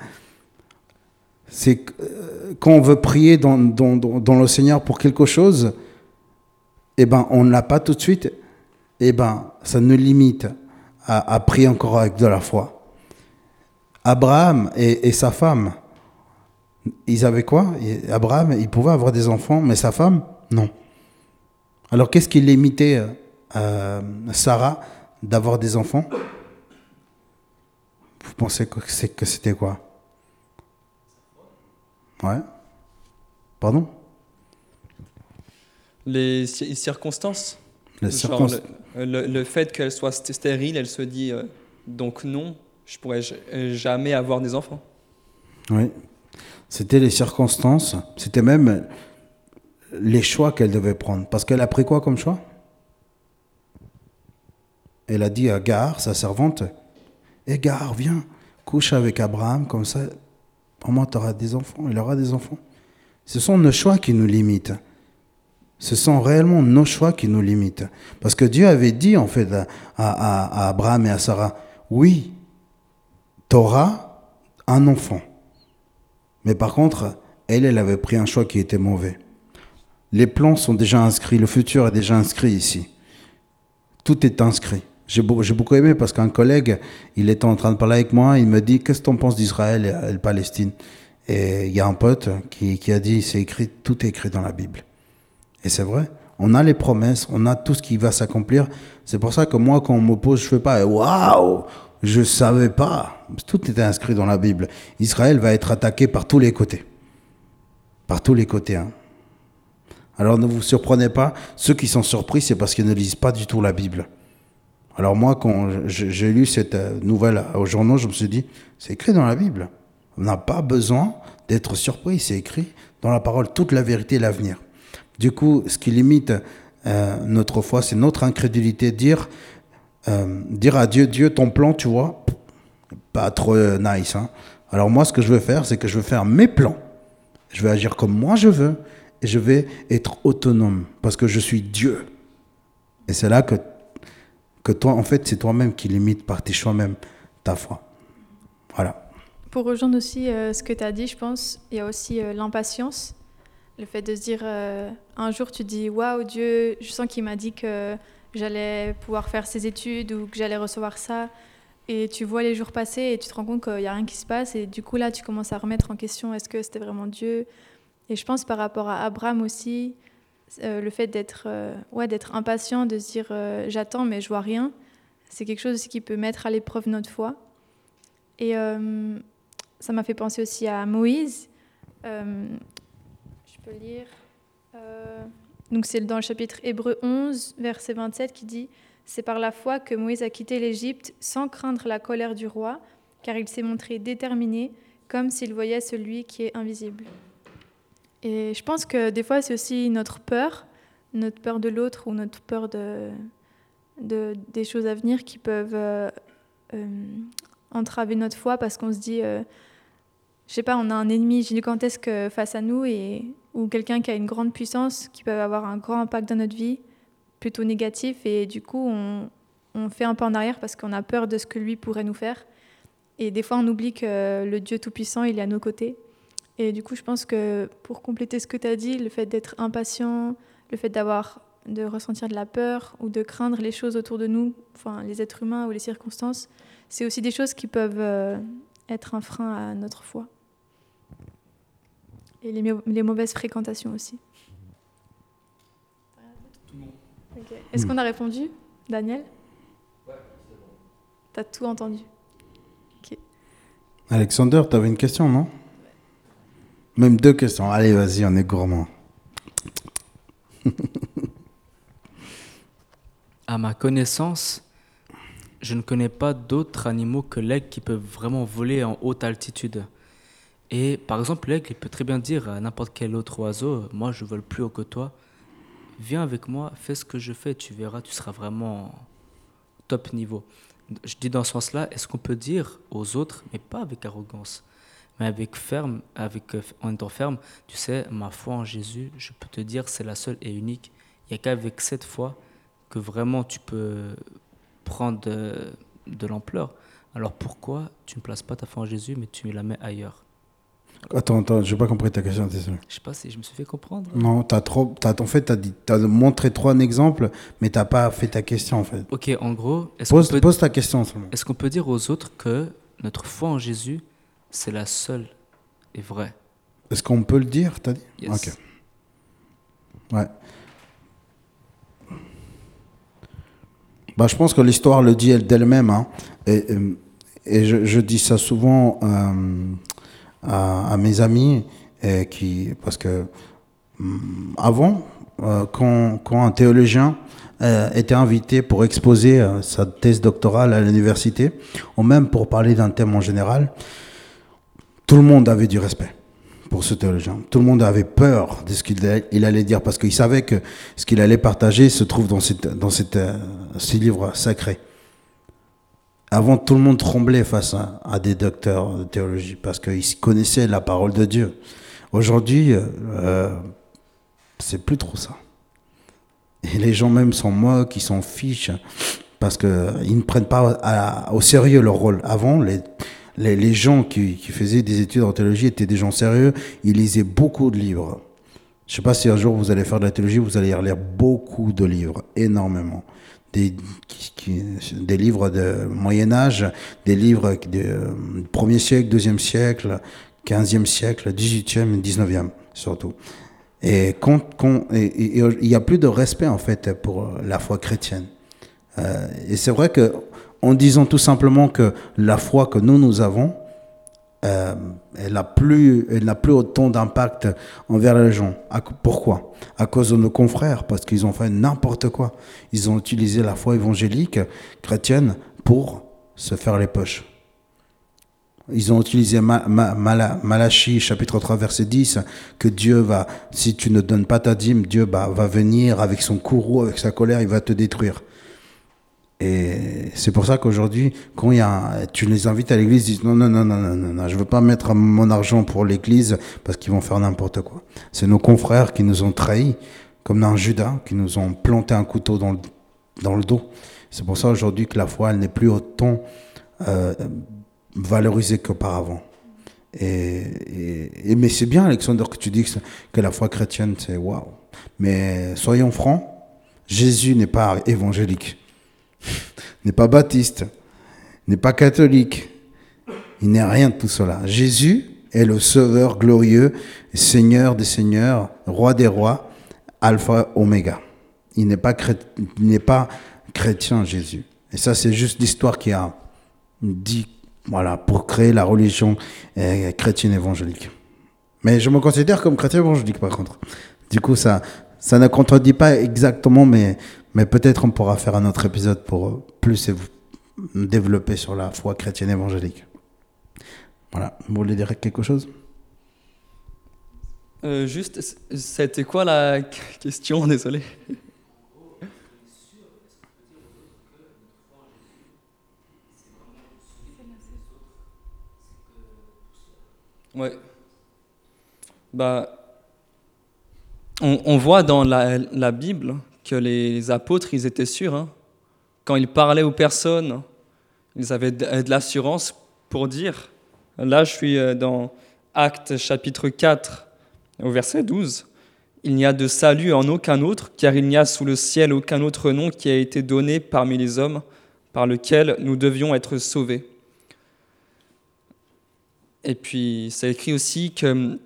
C'est euh, quand on veut prier dans, le Seigneur pour quelque chose, eh ben, on ne l'a pas tout de suite, eh ben, ça nous limite à, à prier encore avec de la foi. Abraham et, sa femme, ils avaient quoi? Abraham, il pouvait avoir des enfants, mais sa femme, non. Alors qu'est-ce qui limitait euh, Sarah d'avoir des enfants? Vous pensez que c'était quoi? Ouais. Pardon? Les circonstances? Les circonstances. Le, fait qu'elle soit stérile, elle se dit euh, donc non, je pourrais jamais avoir des enfants. Oui, c'était les circonstances, c'était même les choix qu'elle devait prendre. Parce qu'elle a pris quoi comme choix? Elle a dit à Gar, sa servante, Hé eh, Gar, viens, couche avec Abraham, comme ça, au moins tu auras des enfants, il aura des enfants. Ce sont nos choix qui nous limitent. Ce sont réellement nos choix qui nous limitent. Parce que Dieu avait dit, en fait, à, Abraham et à Sarah, oui, tu auras un enfant. Mais par contre, elle, elle avait pris un choix qui était mauvais. Les plans sont déjà inscrits, le futur est déjà inscrit ici. Tout est inscrit. J'ai beaucoup aimé parce qu'un collègue, il était en train de parler avec moi, il me dit Qu'est-ce que tu en penses d'Israël et de Palestine? Et il y a un pote qui, a dit C'est écrit, tout est écrit dans la Bible. Et c'est vrai, on a les promesses, on a tout ce qui va s'accomplir. C'est pour ça que moi, quand on m'oppose, je fais pas Waouh je ne savais pas. Tout était inscrit dans la Bible. Israël va être attaqué par tous les côtés. Par tous les côtés. Hein. Alors ne vous surprenez pas. Ceux qui sont surpris, c'est parce qu'ils ne lisent pas du tout la Bible. Alors moi, quand j'ai lu cette euh, nouvelle au journaux, je me suis dit, c'est écrit dans la Bible. On n'a pas besoin d'être surpris, c'est écrit dans la parole toute la vérité et l'avenir. Du coup, ce qui limite euh, notre foi, c'est notre incrédulité. Dire, euh, dire à Dieu, Dieu, ton plan, tu vois, pas trop nice. hein. Alors moi, ce que je veux faire, c'est que je veux faire mes plans. Je vais agir comme moi je veux et je vais être autonome parce que je suis Dieu. Et c'est là que, que toi, en fait, c'est toi-même qui limite par tes choix même ta foi. Voilà. Pour rejoindre aussi euh, ce que tu as dit, je pense, il y a aussi euh, l'impatience. Le fait de se dire, euh, un jour tu dis, waouh, Dieu, je sens qu'il m'a dit que j'allais pouvoir faire ces études ou que j'allais recevoir ça. Et tu vois les jours passer et tu te rends compte qu'il n'y a rien qui se passe. Et du coup, là, tu commences à remettre en question est-ce que c'était vraiment Dieu? Et je pense par rapport à Abraham aussi, euh, le fait d'être euh, ouais, d'être impatient, de se dire euh, j'attends mais je vois rien, c'est quelque chose aussi qui peut mettre à l'épreuve notre foi. Et ça m'a fait penser aussi à Moïse. Je peux lire. Donc c'est dans le chapitre Hébreu 11, verset 27 qui dit C'est par la foi que Moïse a quitté l'Égypte sans craindre la colère du roi, car il s'est montré déterminé, comme s'il voyait celui qui est invisible. Et je pense que des fois c'est aussi notre peur, notre peur de l'autre ou notre peur de, de- des choses à venir qui peuvent euh, euh, entraver notre foi parce qu'on se dit, euh, je sais pas, on a un ennemi gigantesque face à nous et, ou quelqu'un qui a une grande puissance qui peut avoir un grand impact dans notre vie, plutôt négatif, et du coup on fait un pas en arrière parce qu'on a peur de ce que lui pourrait nous faire. Et des fois on oublie que le Dieu Tout-Puissant, il est à nos côtés. Et du coup je pense que pour compléter ce que tu as dit, le fait d'être impatient, le fait d'avoir de ressentir de la peur ou de craindre les choses autour de nous, enfin les êtres humains ou les circonstances, c'est aussi des choses qui peuvent euh, être un frein à notre foi. Et les, mau- les mauvaises fréquentations aussi. Est-ce Hmm. qu'on a répondu, Daniel? T'as tout entendu. Alexander, tu avais une question, non? Même deux questions. Allez, vas-y, on est gourmand. À ma connaissance, je ne connais pas d'autres animaux que l'aigle qui peuvent vraiment voler en haute altitude. Et par exemple, l'aigle, il peut très bien dire à n'importe quel autre oiseau, moi je vole plus haut que toi, viens avec moi, fais ce que je fais, tu verras, tu seras vraiment top niveau. Je dis dans ce sens-là, est-ce qu'on peut dire aux autres, mais pas avec arrogance, mais avec ferme, avec, euh, en étant ferme, tu sais, ma foi en Jésus, je peux te dire, c'est la seule et unique. Il n'y a qu'avec cette foi que vraiment tu peux prendre de, de l'ampleur. Alors pourquoi tu ne places pas ta foi en Jésus, mais tu la mets ailleurs? Attends, attends, j'ai pas compris ta question. Je sais pas si je me suis fait comprendre. Non, t'as trop, t'as, en fait, dit, t'as montré trop un exemple, mais t'as pas fait ta question, en fait. Ok, en gros, Pose, peut, pose ta question seulement. est-ce qu'on peut dire aux autres que notre foi en Jésus, c'est la seule et vraie Est-ce qu'on peut le dire, t'as dit Yes. Ok. Ouais. Bah, je pense que l'histoire le dit elle- d'elle-même. hein. Et, euh, et je, je dis ça souvent euh, à, à mes amis, et qui, parce que hum, avant, euh, quand, quand un théologien euh, était invité pour exposer sa thèse doctorale à l'université, ou même pour parler d'un thème en général, tout le monde avait du respect pour ce théologien. Tout le monde avait peur de ce qu'il allait- dire parce qu'il savait que ce qu'il allait partager se trouve dans, cette, euh, ces livres sacrés. Avant, tout le monde tremblait face à, des docteurs de théologie parce qu'ils connaissaient la parole de Dieu. Aujourd'hui, euh, euh, c'est plus trop ça. Et les gens même s'en moquent, ils s'en fichent parce qu'ils ne prennent pas au sérieux leur rôle. Avant, les, les, gens qui, faisaient des études en théologie étaient des gens sérieux, ils lisaient beaucoup de livres. Je ne sais pas si un jour vous allez faire de la théologie, vous allez relire beaucoup de livres, énormément. Des, livres de Moyen Âge, des livres du euh, 1er siècle, 2e siècle, 15e siècle, 18e et 19e surtout. Et il n'y a plus de respect en fait pour la foi chrétienne. Euh, et c'est vrai que en disant tout simplement que la foi que nous nous avons, euh, elle n'a plus, plus autant d'impact envers les gens. Pourquoi? À cause de nos confrères, parce qu'ils ont fait n'importe quoi. Ils ont utilisé la foi évangélique chrétienne pour se faire les poches. Ils ont utilisé Ma- Ma- Mala- Malachie, chapitre 3, verset 10, que Dieu va, si tu ne donnes pas ta dîme, Dieu bah, va venir avec son courroux, avec sa colère, il va te détruire. Et c'est pour ça qu'aujourd'hui, quand y a, tu les invites à l'église, ils disent non, non, non, non, non, non, non, je veux pas mettre mon argent pour l'église parce qu'ils vont faire n'importe quoi. C'est nos confrères qui nous ont trahis, comme dans Judas, qui nous ont planté un couteau dans le, dans le dos. C'est pour ça aujourd'hui que la foi, elle n'est plus autant euh, valorisée qu'auparavant. Et, mais c'est bien, Alexandre, que tu dis que, que la foi chrétienne, c'est waouh. Mais soyons francs, Jésus n'est pas évangélique n'est pas baptiste, n'est pas catholique. Il n'est rien de tout cela. Jésus est le Sauveur glorieux, Seigneur des Seigneurs, Roi des Rois, Alpha, Oméga. Il n'est pas, chrétien, Jésus. Et ça, c'est juste l'histoire qui a dit, voilà, pour créer la religion euh, chrétienne évangélique. Mais je me considère comme chrétien évangélique, par contre. Du coup, ça, ça ne contredit pas exactement, mais, mais peut-être on pourra faire un autre épisode pour euh, plus développer sur la foi chrétienne évangélique. Voilà. Vous voulez dire quelque chose? Euh, juste, c'était quoi la question? Désolé. Ouais. Bah, on, on voit dans la Bible que les apôtres, ils étaient sûrs. hein. Quand ils parlaient aux personnes, ils avaient de, de l'assurance pour dire. Là, je suis euh, dans Actes chapitre 4, au verset 12. Il n'y a de salut en aucun autre, car il n'y a sous le ciel aucun autre nom qui a été donné parmi les hommes par lequel nous devions être sauvés. Et puis, c'est écrit aussi que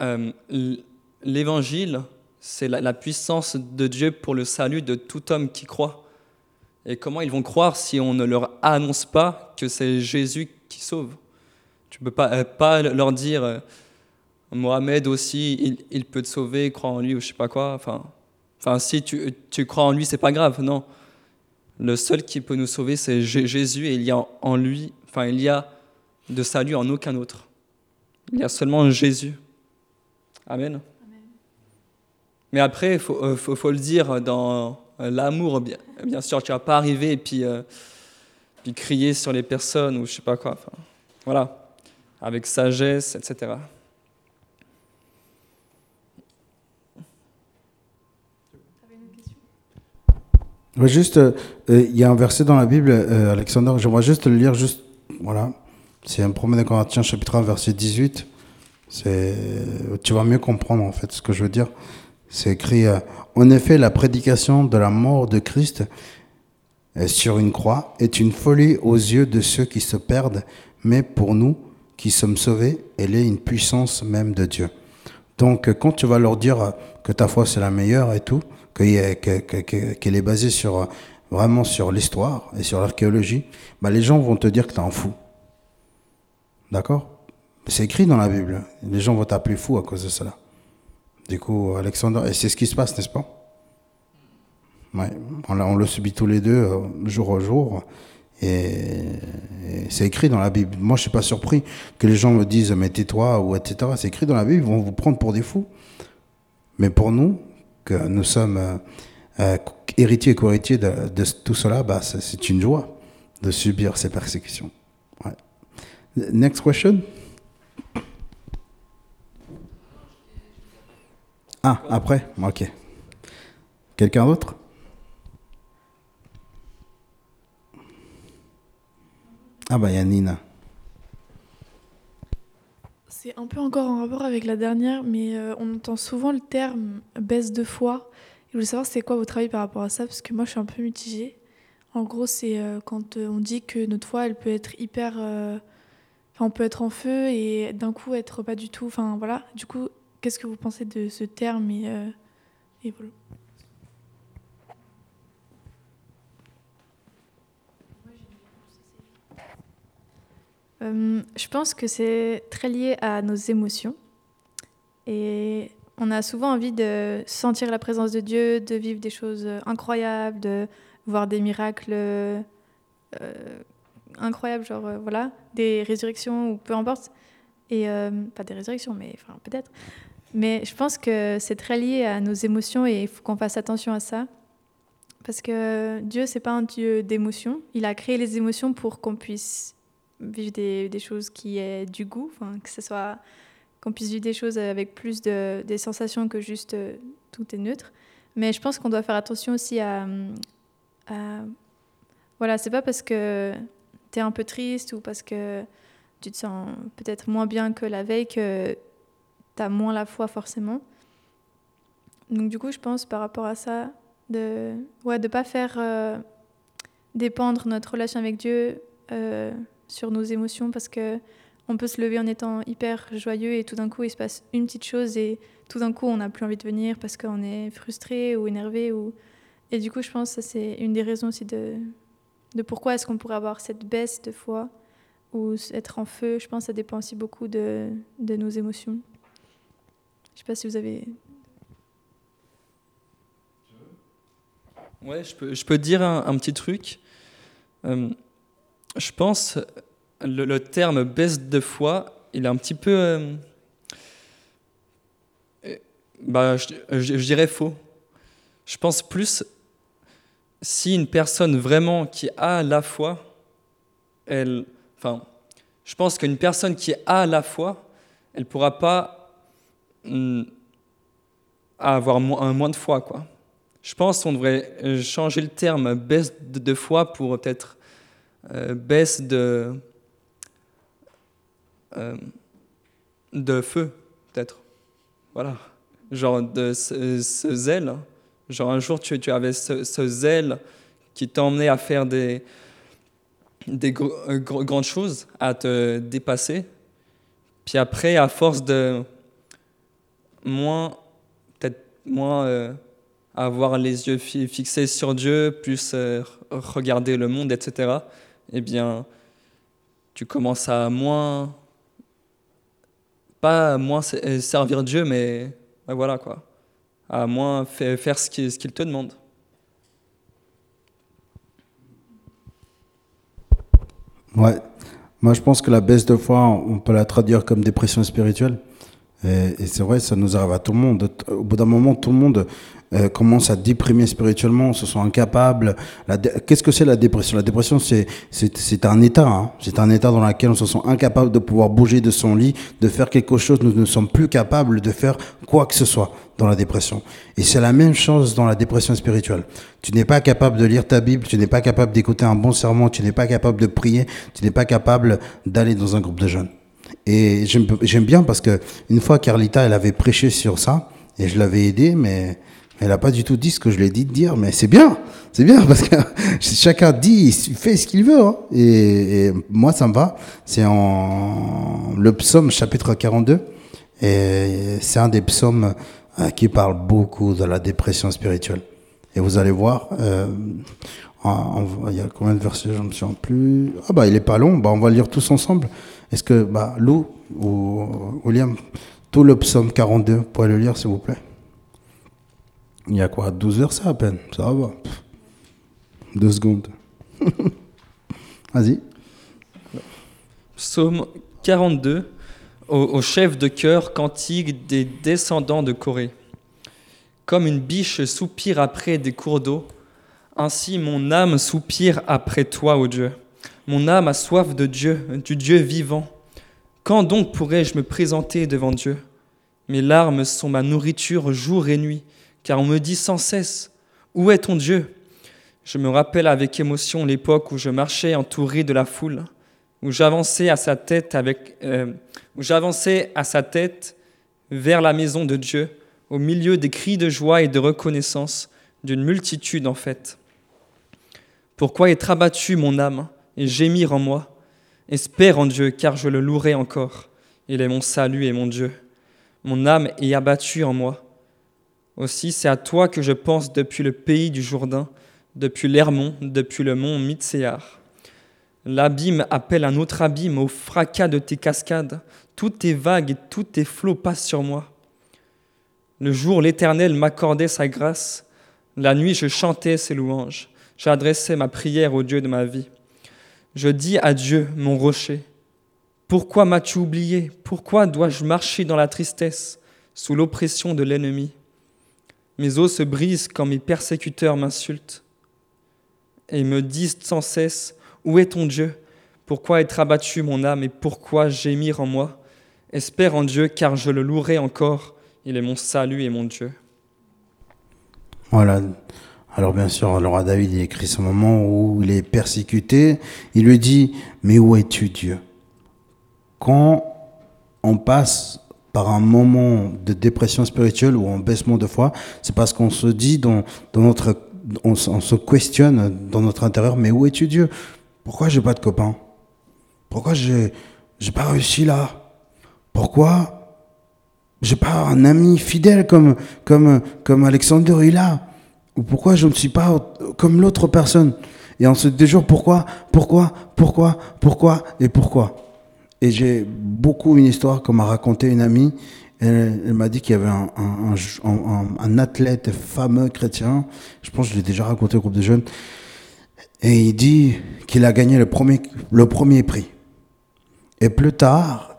euh, l'évangile, c'est la, puissance de Dieu pour le salut de tout homme qui croit. Et comment ils vont croire si on ne leur annonce pas que c'est Jésus qui sauve? Tu ne peux pas, euh, pas leur dire euh, Mohamed aussi, il, peut te sauver, crois en lui ou je sais pas quoi. Enfin, enfin si tu, tu crois en lui, c'est pas grave. Non. Le seul qui peut nous sauver, c'est Jésus et il y a en lui, enfin, il y a de salut en aucun autre. Il y a seulement Jésus. Amen. Mais après, il faut, euh, le dire dans euh, l'amour, bien, sûr. Tu vas pas arriver et puis, euh, puis crier sur les personnes ou je sais pas quoi. Voilà, avec sagesse, etc. Juste, il y a un verset dans la Bible, euh, Alexandre, j'aimerais juste le lire, juste, voilà. C'est un 1er Corinthiens, chapitre 1, verset 18. C'est, tu vas mieux comprendre, en fait, ce que je veux dire. C'est écrit, euh, en effet, la prédication de la mort de Christ sur une croix est une folie aux yeux de ceux qui se perdent, mais pour nous qui sommes sauvés, elle est une puissance même de Dieu. Donc, quand tu vas leur dire que ta foi c'est la meilleure et tout, qu'elle est basée sur vraiment sur l'histoire et sur l'archéologie, bah, les gens vont te dire que tu es un fou. D'accord? C'est écrit dans la Bible. Les gens vont t'appeler fou à cause de cela. Du coup, Alexandre, et c'est ce qui se passe, n'est-ce pas? Ouais, on, le subit tous les deux, euh, jour au jour. Et, c'est écrit dans la Bible. Moi, je suis pas surpris que les gens me disent mais tais-toi ou etc. C'est écrit dans la Bible, ils vont vous prendre pour des fous. Mais pour nous, que nous sommes euh, euh, héritiers et co-héritiers de, tout cela, bah, c'est une joie de subir ces persécutions. Next question. Ah, après? Ok. Quelqu'un d'autre? Ah bah il y a Nina. C'est un peu encore en rapport avec la dernière, mais euh, on entend souvent le terme baisse de foi. Je voulais savoir c'est quoi votre avis par rapport à ça, parce que moi je suis un peu mitigée. En gros, c'est euh, quand euh, on dit que notre foi, elle peut être hyper. Enfin, on peut être en feu et d'un coup être pas du tout. Enfin voilà. Du coup, qu'est-ce que vous pensez de ce terme et, euh, voilà. Euh, je pense que c'est très lié à nos émotions. Et on a souvent envie de sentir la présence de Dieu, de vivre des choses incroyables, de voir des miracles euh, incroyables, genre euh, voilà, des résurrections ou peu importe. Et euh, pas des résurrections, mais peut-être. Mais je pense que c'est très lié à nos émotions et il faut qu'on fasse attention à ça. Parce que Dieu, c'est pas un Dieu d'émotions. Il a créé les émotions pour qu'on puisse vivre des, choses qui aient du goût, que ce soit qu'on puisse vivre des choses avec plus de des sensations que juste euh, tout est neutre. Mais je pense qu'on doit faire attention aussi à, à voilà, c'est pas parce que tu es un peu triste ou parce que tu te sens peut-être moins bien que la veille que tu as moins la foi forcément. Donc du coup, je pense par rapport à ça, de ouais, de pas faire euh, dépendre notre relation avec Dieu euh, sur nos émotions parce que on peut se lever en étant hyper joyeux et tout d'un coup il se passe une petite chose et tout d'un coup on n'a plus envie de venir parce qu'on est frustré ou énervé ou et du coup je pense que c'est une des raisons aussi de de pourquoi est-ce qu'on pourrait avoir cette baisse de foi ou être en feu. Je pense que ça dépend aussi beaucoup de, de nos émotions. Je sais pas si vous avez. Ouais, je peux, je peux dire un, petit truc. Euh, je pense le, le, terme baisse de foi, il est un petit peu. Euh, bah, je, je, je dirais faux. Je pense plus si une personne vraiment qui a la foi, elle, enfin, je pense qu'une personne qui a la foi, elle ne pourra pas mm, avoir moins, moins, de foi, quoi. Je pense qu'on devrait changer le terme baisse de foi pour peut-être euh, baisse de, euh, de feu, peut-être. Voilà. Genre de ce, zèle. Genre un jour, tu, tu avais ce, zèle qui t'emmenait à faire des, des gr gr grandes choses, à te dépasser. Puis après, à force de moins, peut-être moins euh, avoir les yeux fi fixés sur Dieu, plus euh, regarder le monde, etc., eh bien, tu commences à moins, pas moins servir Dieu, mais voilà quoi à moins faire ce qu'il te demande. Ouais, moi je pense que la baisse de foi, on peut la traduire comme dépression spirituelle. Et, et c'est vrai, ça nous arrive à tout le monde. Au bout d'un moment, tout le monde euh, commence à déprimer spirituellement, se sent incapable. Qu'est-ce que c'est la dépression? La dépression, c'est un état. Hein. C'est un état dans lequel on se sent incapable de pouvoir bouger de son lit, de faire quelque chose. Nous ne sommes plus capables de faire quoi que ce soit dans la dépression. Et c'est la même chose dans la dépression spirituelle. Tu n'es pas capable de lire ta Bible, tu n'es pas capable d'écouter un bon sermon, tu n'es pas capable de prier, tu n'es pas capable d'aller dans un groupe de jeunes. Et j'aime bien parce que une fois Carlita, elle avait prêché sur ça et je l'avais aidé, mais elle n'a pas du tout dit ce que je lui ai dit de dire. Mais c'est bien, c'est bien parce que chacun dit, il fait ce qu'il veut. Hein. Et, et, moi, ça me va. C'est en le psaume chapitre 42 et c'est un des psaumes euh, qui parle beaucoup de la dépression spirituelle. Et vous allez voir, euh, il y a combien de versets, je ne me souviens plus? Ah bah il est pas long, bah on va lire tous ensemble. Est-ce que bah, Lou ou William, tout le psaume 42, vous pouvez le lire s'il vous plaît? Il y a quoi 12 versets à peine, ça va. Deux secondes. Vas-y. Psaume 42, au, au chef de chœur, cantique des descendants de Corée. Comme une biche soupire après des cours d'eau, ainsi mon âme soupire après toi, ô Dieu. Mon âme a soif de Dieu, du Dieu vivant. Quand donc pourrais-je me présenter devant Dieu? Mes larmes sont ma nourriture jour et nuit, car on me dit sans cesse, Où est ton Dieu Je me rappelle avec émotion l'époque où je marchais entouré de la foule, où j'avançais à sa tête euh, où j'avançais à sa tête vers la maison de Dieu, au milieu des cris de joie et de reconnaissance d'une multitude en fait. Pourquoi être abattu mon âme? Et gémir en moi. Espère en Dieu, car je le louerai encore. Il est mon salut et mon Dieu. Mon âme est abattue en moi. Aussi, c'est à toi que je pense depuis le pays du Jourdain, depuis l'Hermon, depuis le mont Mitséar. L'abîme appelle un autre abîme au fracas de tes cascades. Toutes tes vagues et tous tes flots passent sur moi. Le jour, l'Éternel m'accordait sa grâce. La nuit, je chantais ses louanges. J'adressais ma prière au Dieu de ma vie. Je dis à Dieu, mon rocher, pourquoi m'as-tu oublié? Pourquoi dois-je marcher dans la tristesse, sous l'oppression de l'ennemi? Mes os se brisent quand mes persécuteurs m'insultent et me disent sans cesse, Où est ton Dieu? Pourquoi être abattu mon âme et pourquoi gémir en moi? Espère en Dieu car je le louerai encore, il est mon salut et mon Dieu. Voilà. Alors bien sûr, le roi David écrit ce moment où il est persécuté. Il lui dit, mais où es-tu Dieu? Quand on passe par un moment de dépression spirituelle ou un baissement de foi, c'est parce qu'on se dit dans, dans notre, on, se questionne dans notre intérieur, mais où es-tu Dieu? Pourquoi j'ai pas de copain Pourquoi j'ai, j'ai pas réussi là? Pourquoi j'ai pas un ami fidèle comme, comme, comme Alexander il Ou pourquoi je ne suis pas comme l'autre personne? Et on se dit toujours pourquoi, pourquoi, pourquoi, pourquoi et pourquoi? Et j'ai beaucoup une histoire qu'on m'a raconté une amie. Elle, m'a dit qu'il y avait un, athlète fameux chrétien. Je pense que je l'ai déjà raconté au groupe de jeunes. Et il dit qu'il a gagné le premier, prix. Et plus tard,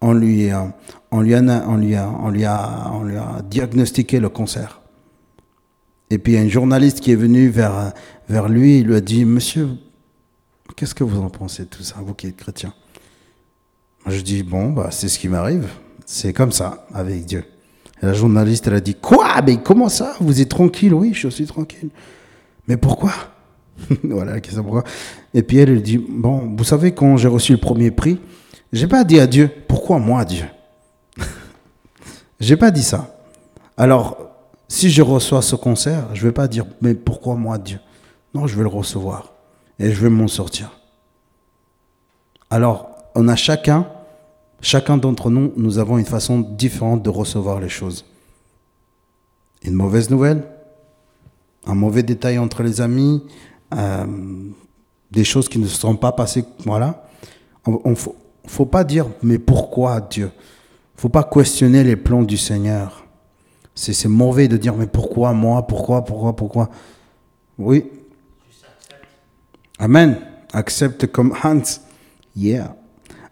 on lui, a, on lui a diagnostiqué le cancer. Et puis une journaliste qui est venue vers, lui, il lui a dit, Monsieur, qu'est-ce que vous en pensez de tout ça, vous qui êtes chrétien? Je dis, bon, bah, c'est ce qui m'arrive, c'est comme ça, avec Dieu. Et la journaliste, elle a dit, quoi? Mais comment ça? Vous êtes tranquille? Oui, je suis tranquille. Mais pourquoi? Voilà la question pourquoi? Et puis elle, elle dit, bon, vous savez, quand j'ai reçu le premier prix, j'ai pas dit à Dieu, pourquoi moi Dieu? J'ai pas dit ça. Alors, si je reçois ce concert, je vais pas dire, mais pourquoi moi Dieu? Non, je vais le recevoir et je vais m'en sortir. Alors, on a chacun, chacun d'entre nous, nous avons une façon différente de recevoir les choses. Une mauvaise nouvelle, un mauvais détail entre les amis, euh, des choses qui ne se sont pas passées, voilà. On, ne faut, pas dire, mais pourquoi Dieu? Faut pas questionner les plans du Seigneur. C'est mauvais de dire, mais pourquoi moi Pourquoi Pourquoi Pourquoi? Oui. Amen. Accepte comme Hans. Yeah.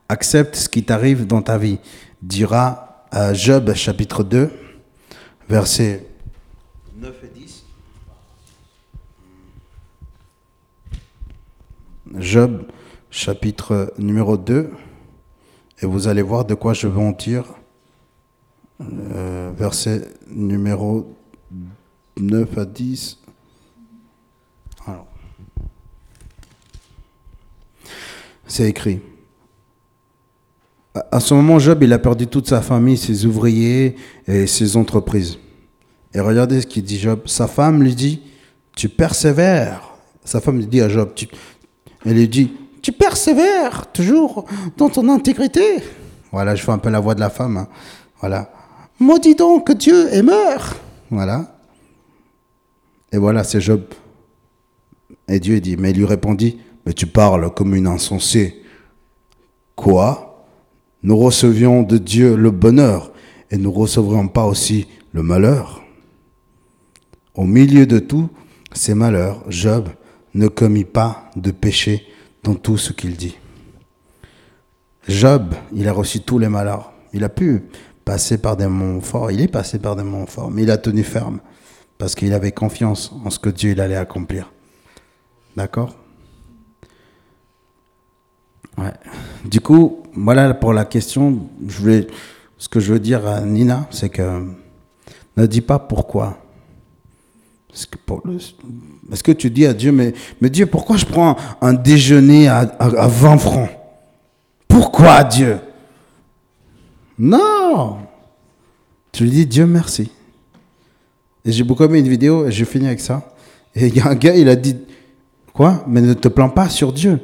Accepte ce qui t'arrive dans ta vie. Dira à Job chapitre 2, versets 9 et 10. Job chapitre numéro 2. Et vous allez voir de quoi je veux en dire. Euh, verset numéro 9 à 10. Alors. C'est écrit. À- ce moment, Job, a perdu toute sa famille, ses ouvriers et ses entreprises. Et regardez ce qu'il dit Job. Sa femme lui dit, tu persévères. Sa femme lui dit à Job, tu... elle lui dit, tu persévères toujours dans ton intégrité. Voilà, je fais un peu la voix de la femme. hein. Voilà. Maudis donc Dieu et meurs. Voilà. Et voilà, c'est Job. Et Dieu dit, mais il lui répondit, mais tu parles comme une insensée. Quoi? Nous recevions de Dieu le bonheur et nous recevrions pas aussi le malheur Au milieu de tous ces malheurs, Job ne commit pas de péché dans tout ce qu'il dit. Job, il a reçu tous les malheurs. Il a pu passer par des moments forts, il est passé par des moments forts, mais il a tenu ferme parce qu'il avait confiance en ce que Dieu il allait accomplir. D'accord? Du coup, voilà pour la question. Je voulais, ce que je veux dire à Nina, c'est que ne dis pas pourquoi. Est-ce que, est-ce que tu dis à Dieu, mais, mais Dieu, pourquoi je prends un, un déjeuner à, à, à 20 francs? Pourquoi Dieu? Non Tu lui dis, Dieu merci. Et j'ai beaucoup aimé une vidéo, et je finis avec ça. Et il y a un gars, il a dit, quoi? Mais ne te plains pas sur Dieu.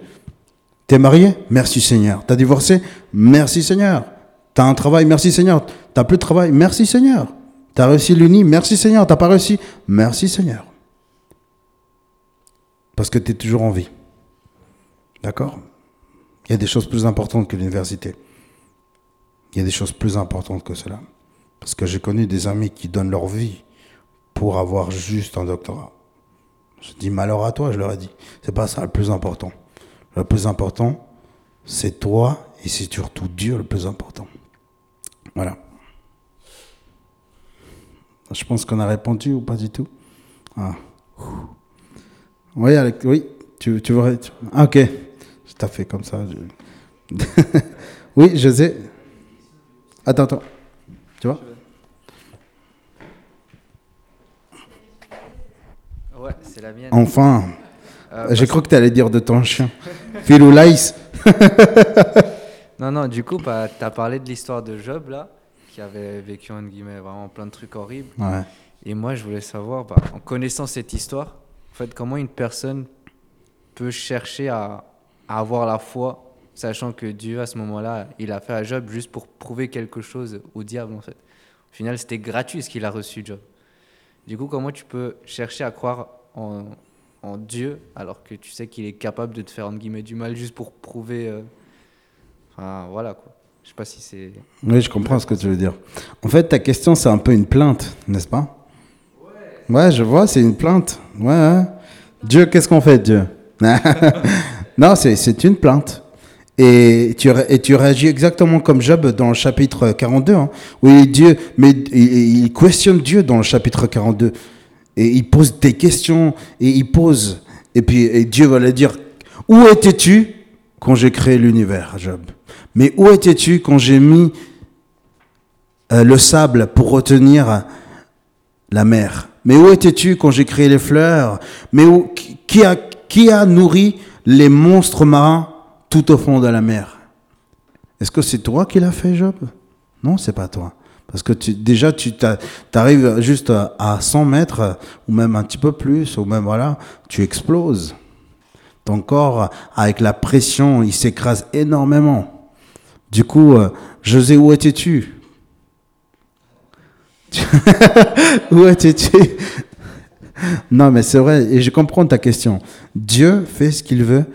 T'es marié? Merci Seigneur. T'as divorcé? Merci Seigneur. T'as un travail? Merci Seigneur. T'as plus de travail? Merci Seigneur. T'as réussi l'uni? Merci Seigneur. T'as pas réussi? Merci Seigneur. Parce que t'es toujours en vie. D'accord? Il y a des choses plus importantes que l'université. Il y a des choses plus importantes que cela. Parce que j'ai connu des amis qui donnent leur vie pour avoir juste un doctorat. Je dis malheur à toi, je leur ai dit. C'est pas ça le plus important. Le plus important, c'est toi et c'est surtout Dieu le plus important. Voilà. Je pense qu'on a répondu ou pas du tout? Ah. Oui, Alex, oui, tu, tu veux. Ah, ok. Je fait comme ça. oui, je sais. Attends, attends. Tu vois Ouais, c'est la mienne. Enfin, Euh, j'ai cru que tu allais dire de ton chien. Philou Laïs. Non, non, du coup, bah, tu as parlé de l'histoire de Job, là, qui avait vécu, entre guillemets, vraiment plein de trucs horribles. Ouais. Et moi, je voulais savoir, bah, en connaissant cette histoire, en fait, comment une personne peut chercher à, à avoir la foi, sachant que Dieu, à ce moment-là, il a fait à Job juste pour prouver quelque chose au diable, en fait. Au final, c'était gratuit ce qu'il a reçu, Job. Du coup, comment tu peux chercher à croire en, Dieu alors que tu sais qu'il est capable de te faire, entre guillemets, du mal juste pour prouver... euh, Enfin, voilà, quoi. Je sais pas si c'est... Oui, je comprends ce que tu veux dire. En fait, ta question, c'est un peu une plainte, n'est-ce pas? Ouais, je vois, c'est une plainte. Ouais. Dieu, qu'est-ce qu'on fait, Dieu? Non, c'est une plainte. Et tu, réagis exactement comme Job dans le chapitre 42, hein, Dieu, mais il, questionne Dieu dans le chapitre 42. Et il pose des questions, et il pose. Et puis Dieu va lui dire Où étais-tu quand j'ai créé l'univers, Job? Mais où étais-tu quand j'ai mis euh, le sable pour retenir la mer? Mais où étais-tu quand j'ai créé les fleurs? Mais où, qui a nourri les monstres marins? Tout au fond de la mer Est-ce que c'est toi qui l'as fait, Job? Non, c'est pas toi. Parce que tu, déjà, tu arrives juste à, à 100 mètres, ou même un petit peu plus, ou même voilà, tu exploses. Ton corps, avec la pression, il s'écrase énormément. Du coup, euh, José, où étais-tu? Où étais-tu? Non, mais c'est vrai, et je comprends ta question. Dieu fait ce qu'il veut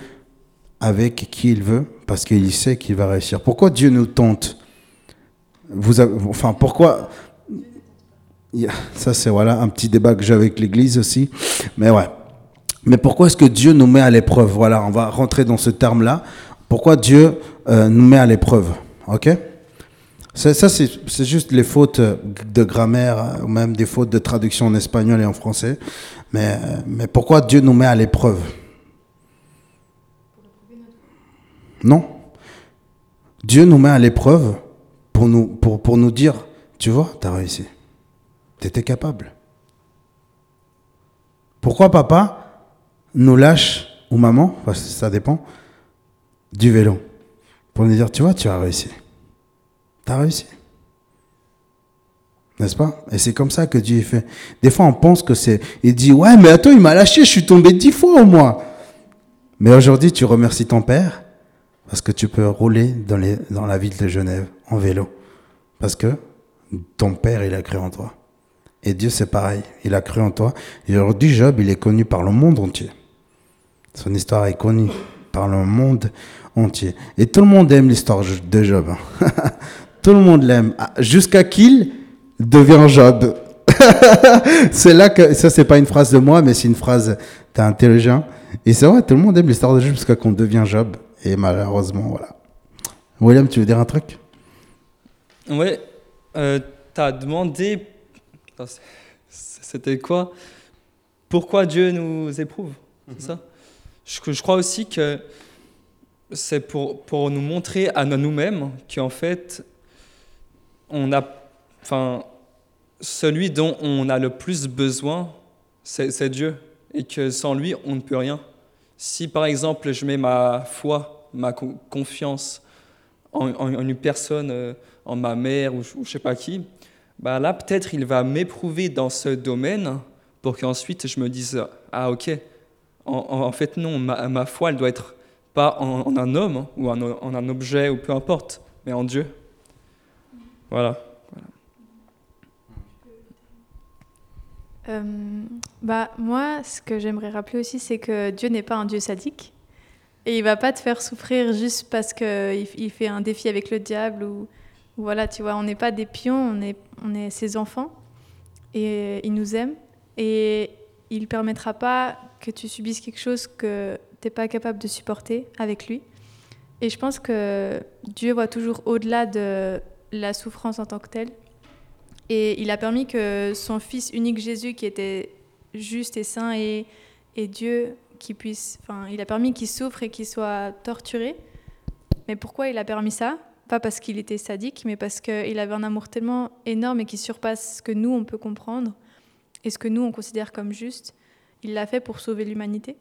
avec qui il veut, parce qu'il sait qu'il va réussir. Pourquoi Dieu nous tente? Vous avez- Enfin, pourquoi? Ça, c'est voilà un petit débat que j'ai avec l'Église aussi. Mais ouais. Mais pourquoi est-ce que Dieu nous met à l'épreuve? Voilà, on va rentrer dans ce terme-là. Pourquoi Dieu euh, nous met à l'épreuve? Ok? Ça, ça, c'est juste les fautes de grammaire euh, ou même des fautes de traduction en espagnol et en français. Mais, euh, mais pourquoi Dieu nous met à l'épreuve? Non. Dieu nous met à l'épreuve pour nous, dire, tu vois, tu as réussi. Tu étais capable. Pourquoi papa nous lâche, ou maman, ça dépend, du vélo Pour nous dire, tu vois, tu as réussi. Tu as réussi. N'est-ce pas? Et c'est comme ça que Dieu fait. Des fois, on pense que c'est. Il dit, ouais, mais attends, il m'a lâché, je suis tombé dix fois au moins. Mais aujourd'hui, tu remercies ton père parce que tu peux rouler dans, la ville de Genève en vélo. Parce que ton père, il a cru en toi. Et Dieu, c'est pareil. Il a cru en toi. Et aujourd'hui, Job, il est connu par le monde entier. Son histoire est connue par le monde entier. Et tout le monde aime l'histoire de Job. hein. tout le monde l'aime. Ah, Jusqu'à qu'il devient Job. c'est là que, ça c'est pas une phrase de moi, mais c'est une phrase d'un intelligent. Et c'est vrai, tout le monde aime l'histoire de Job jusqu'à qu'on devient Job. Et malheureusement, voilà. William, tu veux dire un truc? Ouais, euh, t'as demandé. C'était quoi? Pourquoi Dieu nous éprouve C'est ça? Je, je crois aussi que c'est pour, pour nous montrer à nous-mêmes qu'en fait, on a. Enfin, celui dont on a le plus besoin, c'est Dieu. Et que sans lui, on ne peut rien. Si par exemple, je mets ma foi, ma co- confiance en, une personne, euh, en ma mère ou, ou je sais pas qui, bah là peut-être il va m'éprouver dans ce domaine pour qu'ensuite je me dise ah ok en, fait non ma, foi elle doit être pas en, un homme ou en un objet ou peu importe mais en Dieu. Voilà Euh, bah, moi, ce que j'aimerais rappeler aussi, c'est que Dieu n'est pas un Dieu sadique. Et il va pas te faire souffrir juste parce qu'il il fait un défi avec le diable ou voilà, tu vois, on n'est pas des pions, on est, on est ses enfants et il nous aime et il permettra pas que tu subisses quelque chose que tu n'es pas capable de supporter avec lui. Et je pense que Dieu voit toujours au-delà de la souffrance en tant que telle. Et il a permis que son Fils unique Jésus, qui était juste et saint et, Dieu, qui puisse, enfin, il a permis qu'il souffre et qu'il soit torturé. Mais pourquoi il a permis ça? Pas parce qu'il était sadique, mais parce qu'il avait un amour tellement énorme et qui surpasse ce que nous, on peut comprendre et ce que nous, on considère comme juste. Il l'a fait pour sauver l'humanité.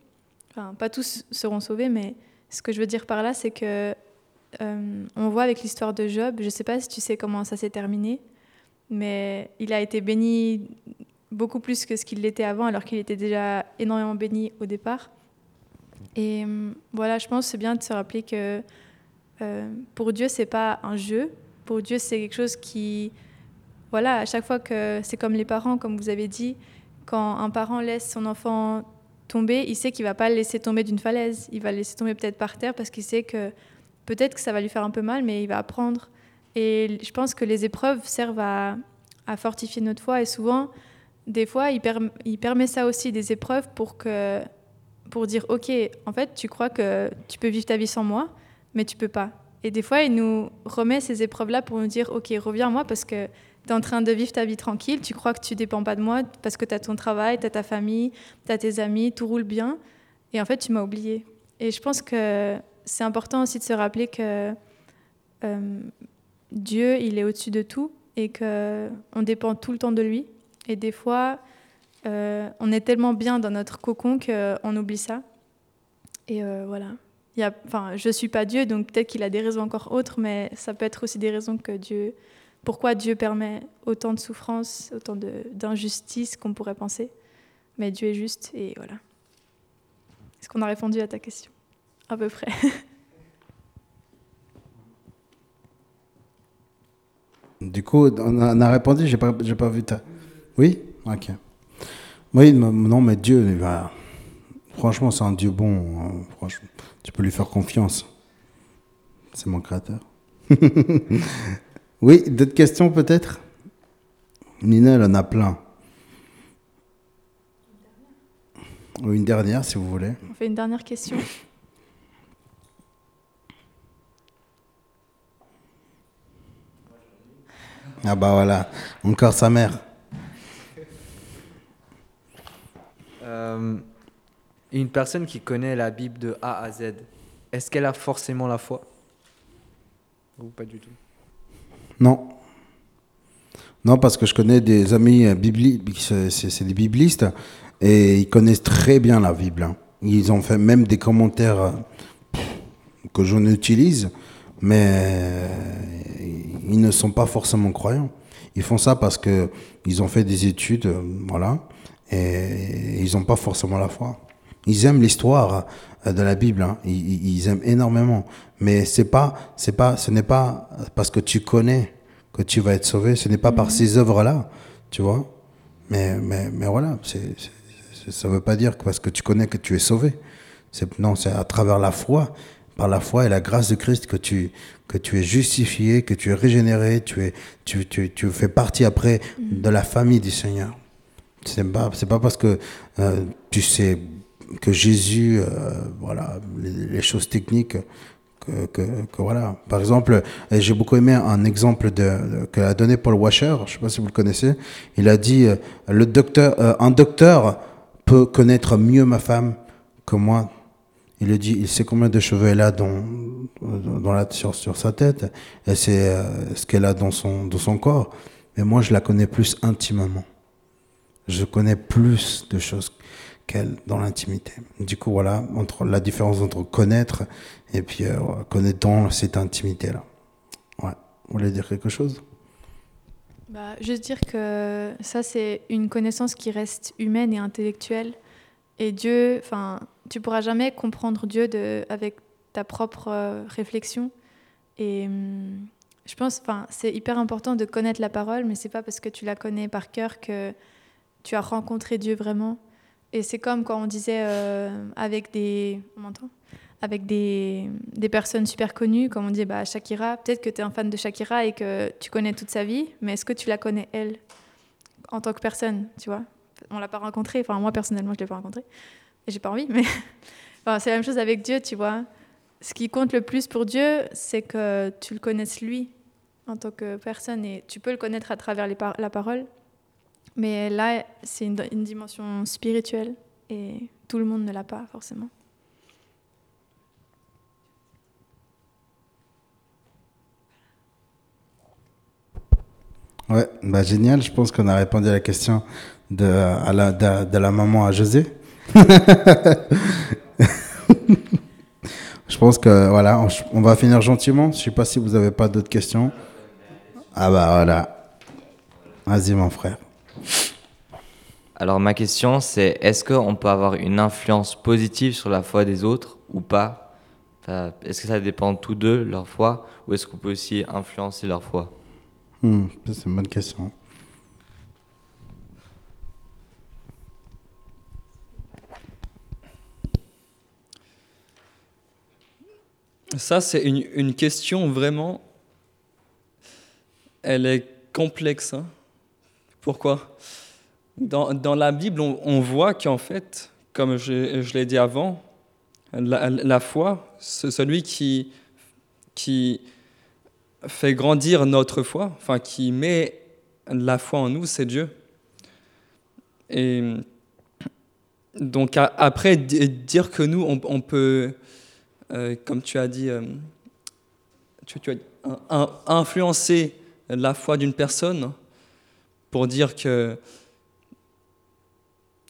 Enfin, pas tous seront sauvés, mais ce que je veux dire par là, c'est que euh, on voit avec l'histoire de Job, je ne sais pas si tu sais comment ça s'est terminé, mais il a été béni beaucoup plus que ce qu'il l'était avant, alors qu'il était déjà énormément béni au départ. Et euh, voilà, je pense c'est bien de se rappeler que euh, pour Dieu, c'est pas un jeu. Pour Dieu, c'est quelque chose qui, voilà, à chaque fois que c'est comme les parents, comme vous avez dit, quand un parent laisse son enfant tomber, il sait qu'il va pas le laisser tomber d'une falaise. Il va le laisser tomber peut-être par terre parce qu'il sait que peut-être que ça va lui faire un peu mal, mais il va apprendre. Et je pense que les épreuves servent à, fortifier notre foi. Et souvent, des fois, il, il, permet ça aussi, des épreuves, pour, que, pour dire, OK, en fait, tu crois que tu peux vivre ta vie sans moi, mais tu peux pas. Et des fois, il nous remet ces épreuves-là pour nous dire, OK, reviens à moi parce que tu es en train de vivre ta vie tranquille, tu crois que tu dépends pas de moi parce que tu as ton travail, tu as ta famille, tu as tes amis, tout roule bien. Et en fait, tu m'as oublié. Et je pense que c'est important aussi de se rappeler que euh, Dieu, il est au-dessus de tout et qu'on dépend tout le temps de lui. Et des fois, euh, on est tellement bien dans notre cocon qu'on oublie ça. Et euh, voilà. Enfin, je ne suis pas Dieu, donc peut-être qu'il a des raisons encore autres, mais ça peut être aussi des raisons que Dieu... Pourquoi Dieu permet autant de souffrance, autant d'injustice qu'on pourrait penser. Mais Dieu est juste et voilà. Est-ce qu'on a répondu à ta question? À peu près. Du coup, on a, on a répondu, j'ai pas, j'ai pas vu ta. Oui? Ok. Oui, non, mais Dieu, franchement, c'est un Dieu bon. Hein. Franchement, tu peux lui faire confiance. C'est mon créateur. oui, d'autres questions peut-être? Nina, elle en a plein. Une dernière, si vous voulez. On fait une dernière question. Ah bah voilà, encore sa mère. Euh, une personne qui connaît la Bible de A à Z, est-ce qu'elle a forcément la foi? Ou pas du tout? Non. Non, parce que je connais des amis bibliques, c'est des biblistes, et ils connaissent très bien la Bible. hein. Ils ont fait même des commentaires euh, que j'en utilise, mais euh, ils ne sont pas forcément croyants. Ils font ça parce que ils ont fait des études, euh, voilà, et ils n'ont pas forcément la foi. Ils aiment l'histoire euh, de la Bible, hein. ils, ils aiment énormément, mais c'est pas, c'est pas, ce n'est pas parce que tu connais que tu vas être sauvé. Ce n'est pas par ces œuvres-là, tu vois. Mais, mais, mais voilà, c'est- ça ne veut pas dire que parce que tu connais que tu es sauvé. C'est, non, c'est à travers la foi, par la foi et la grâce de Christ que tu, que tu es justifié, que tu es régénéré, tu, es, tu, tu, tu fais partie après de la famille du Seigneur. C'est pas, pas parce que euh, tu sais que Jésus, euh, voilà, les, choses techniques, que, que, voilà. Par exemple, j'ai beaucoup aimé un exemple de, que a donné Paul Washer. Je sais pas si vous le connaissez. Il a dit euh, le docteur, un docteur peut connaître mieux ma femme que moi. Il le dit, il sait combien de cheveux elle a dans, dans la, sur, sur sa tête, et c'est euh, ce qu'elle a dans son, dans son corps. Mais moi, je la connais plus intimement. Je connais plus de choses qu'elle dans l'intimité. Du coup, voilà, entre la différence entre connaître et puis euh, connaître dans cette intimité-là. Ouais. Vous voulez dire quelque chose? Bah, juste dire que ça, c'est une connaissance qui reste humaine et intellectuelle. Et Dieu, enfin, tu pourras jamais comprendre Dieu de, avec ta propre euh, réflexion. Et hum, je pense, enfin, c'est hyper important de connaître la parole, mais c'est pas parce que tu la connais par cœur que tu as rencontré Dieu vraiment. Et c'est comme quand on disait euh, avec des, on avec des, des personnes super connues, comme on dit bah, Shakira. Peut-être que tu es un fan de Shakira et que tu connais toute sa vie, mais est-ce que tu la connais, elle, en tant que personne, tu vois? On l'a pas rencontrée, enfin moi personnellement, je l'ai pas rencontrée, j'ai pas envie, mais c'est la même chose avec Dieu, tu vois. Ce qui compte le plus pour Dieu, c'est que tu le connaisses lui en tant que personne, et tu peux le connaître à travers la parole, mais là, c'est une, dimension spirituelle, et tout le monde ne l'a pas forcément. Ouais, bah génial. Je pense qu'on a répondu à la question de la maman à José. Je pense que voilà, on, on va finir gentiment. Je sais pas si vous avez pas d'autres questions. Ah bah voilà. Vas-y mon frère. Alors ma question c'est est-ce qu'on peut avoir une influence positive sur la foi des autres ou pas? Enfin, Est-ce que ça dépend tous deux, leur foi, ou est-ce qu'on peut aussi influencer leur foi? Hmm, c'est une bonne question. Ça, c'est une, une question vraiment. Elle est complexe. hein. Pourquoi? Dans, dans la Bible, on, on voit qu'en fait, comme je, je l'ai dit avant, la, la foi, celui qui, qui fait grandir notre foi, enfin qui met la foi en nous, c'est Dieu. Et donc après, di- dire que nous, on peut euh, comme tu as dit, euh, la foi d'une personne pour dire que,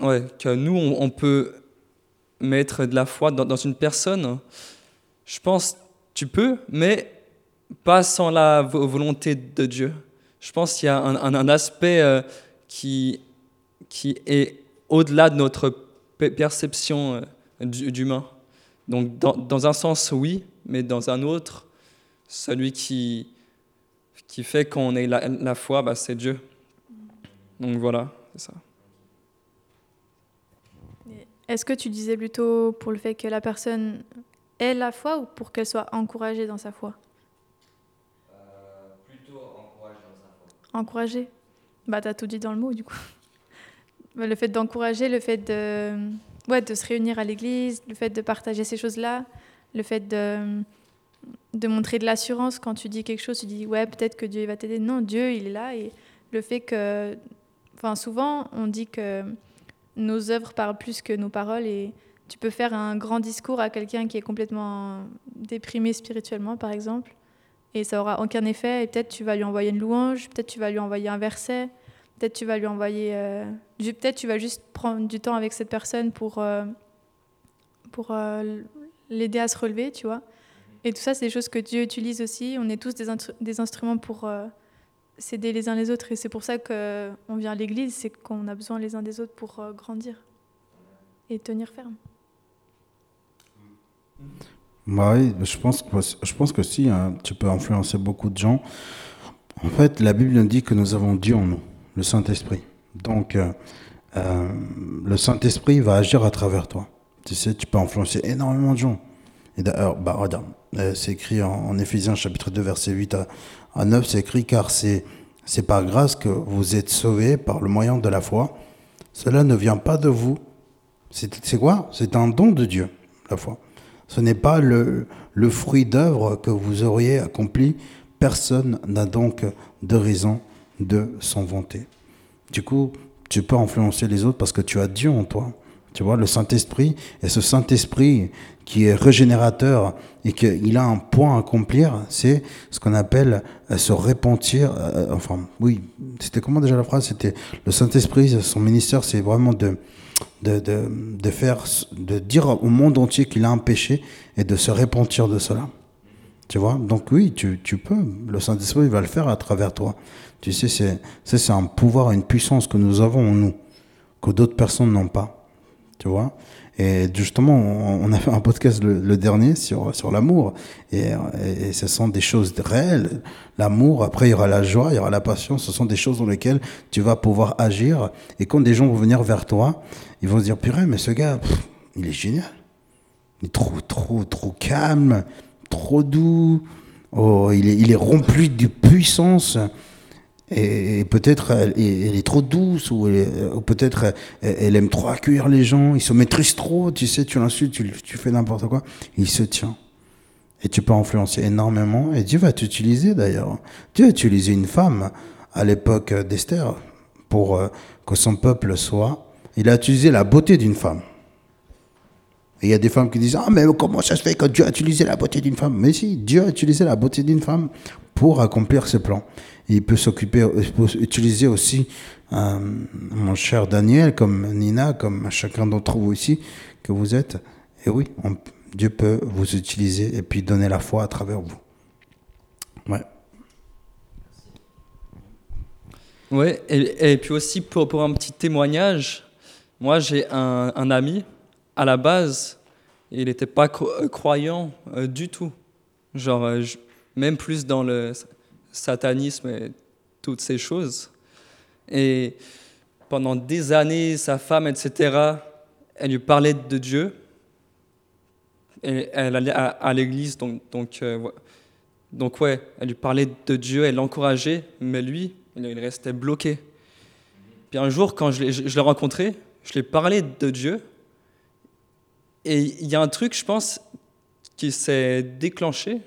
ouais, que nous, on, peut mettre de la foi dans, une personne. Je pense tu peux, mais pas sans la vo- volonté de Dieu. Je pense qu'il y a un, aspect euh, qui, qui est au-delà de notre pe- perception euh, d'humain. Donc, dans, un sens, oui, mais dans un autre, celui qui, qui fait qu'on ait la, foi, bah, c'est Dieu. Donc voilà, c'est ça. Est-ce que tu disais plutôt pour le fait que la personne ait la foi ou pour qu'elle soit encouragée dans sa foi? Plutôt encourager dans sa foi. Encouragée? Bah, t'as tout dit dans le mot, du coup. Le fait d'encourager, le fait de, ouais, de se réunir à l'église, le fait de partager ces choses-là, le fait de, de montrer de l'assurance quand tu dis quelque chose, tu dis ouais, peut-être que Dieu va t'aider. Non, Dieu, il est là. Et le fait que. Enfin, souvent, on dit que nos œuvres parlent plus que nos paroles et tu peux faire un grand discours à quelqu'un qui est complètement déprimé spirituellement, par exemple, et ça aura aucun effet. Et peut-être tu vas lui envoyer une louange, peut-être tu vas lui envoyer un verset, peut-être tu vas lui envoyer, euh, peut-être tu vas juste prendre du temps avec cette personne pour euh, pour euh, l'aider à se relever, tu vois. Et tout ça, c'est des choses que Dieu utilise aussi. On est tous des, des instruments pour euh, s'aider les uns les autres. Et c'est pour ça qu'on vient à l'église, c'est qu'on a besoin les uns des autres pour euh, grandir et tenir ferme. Bah oui, je pense que, je pense que si, hein, tu peux influencer beaucoup de gens. En fait, la Bible nous dit que nous avons Dieu en nous, le Saint-Esprit. Donc, euh, euh, le Saint-Esprit va agir à travers toi. Tu sais, tu peux influencer énormément de gens. Et d'ailleurs, bah, regarde, euh, c'est écrit en, en Éphésiens chapitre 2, verset 8 à, à 9, c'est écrit car c'est, c'est par grâce que vous êtes sauvés par le moyen de la foi. Cela ne vient pas de vous. C'est, c'est quoi? C'est un don de Dieu, la foi. Ce n'est pas le, le fruit d'œuvre que vous auriez accompli. Personne n'a donc de raison de s'en vanter. Du coup, tu peux influencer les autres parce que tu as Dieu en toi. Tu vois, le Saint-Esprit, et ce Saint-Esprit qui est régénérateur et qu'il a un point à accomplir, c'est ce qu'on appelle euh, se repentir. euh, enfin, oui, c'était comment déjà la phrase? C'était le Saint-Esprit, son ministère, c'est vraiment de, de, de, de faire, de dire au monde entier qu'il a un péché et de se repentir de cela. Tu vois? Donc oui, tu, tu peux. Le Saint-Esprit va le faire à travers toi. Tu sais, c'est, c'est, un pouvoir, une puissance que nous avons en nous, que d'autres personnes n'ont pas. Tu vois? Et justement, on, a fait un podcast le, dernier sur, sur l'amour. Et, et, ce sont des choses réelles. L'amour, après, il y aura la joie, il y aura la passion. Ce sont des choses dans lesquelles tu vas pouvoir agir. Et quand des gens vont venir vers toi, ils vont se dire, purée, mais ce gars, il est génial. Il est trop, trop, trop calme, trop doux. Oh, il est, rempli de puissance. Et, peut-être elle, est trop douce, ou, ou peut-être elle, elle aime trop accueillir les gens. Il se maîtrise trop, tu sais, tu l'insultes, tu, tu fais n'importe quoi. Il se tient. Et tu peux influencer énormément. Et Dieu va t'utiliser d'ailleurs. Dieu a utilisé une femme à l'époque d'Esther pour euh, que son peuple soit. Il a utilisé la beauté d'une femme. Et il y a des femmes qui disent Ah, mais comment ça se fait que Dieu a utilisé la beauté d'une femme? Mais si, Dieu a utilisé la beauté d'une femme pour accomplir ses plans. Il peut s'occuper, il peut utiliser aussi euh, mon cher Daniel, comme Nina, comme chacun d'entre vous ici que vous êtes. Et oui, Dieu peut vous utiliser et puis donner la foi à travers vous. Ouais. Ouais, et, puis aussi pour, pour un petit témoignage, moi j'ai un ami, à la base, il n'était pas euh, croyant euh, du tout. Genre, euh, même plus dans le satanisme et toutes ces choses. Et pendant des années, sa femme, etc., elle lui parlait de Dieu. Elle allait à, l'église, donc, donc, donc ouais, elle lui parlait de Dieu, elle l'encourageait, mais lui, il restait bloqué. Puis un jour, quand je l'ai rencontré, je lui ai parlé de Dieu. Et il y a un truc, je pense, qui s'est déclenché,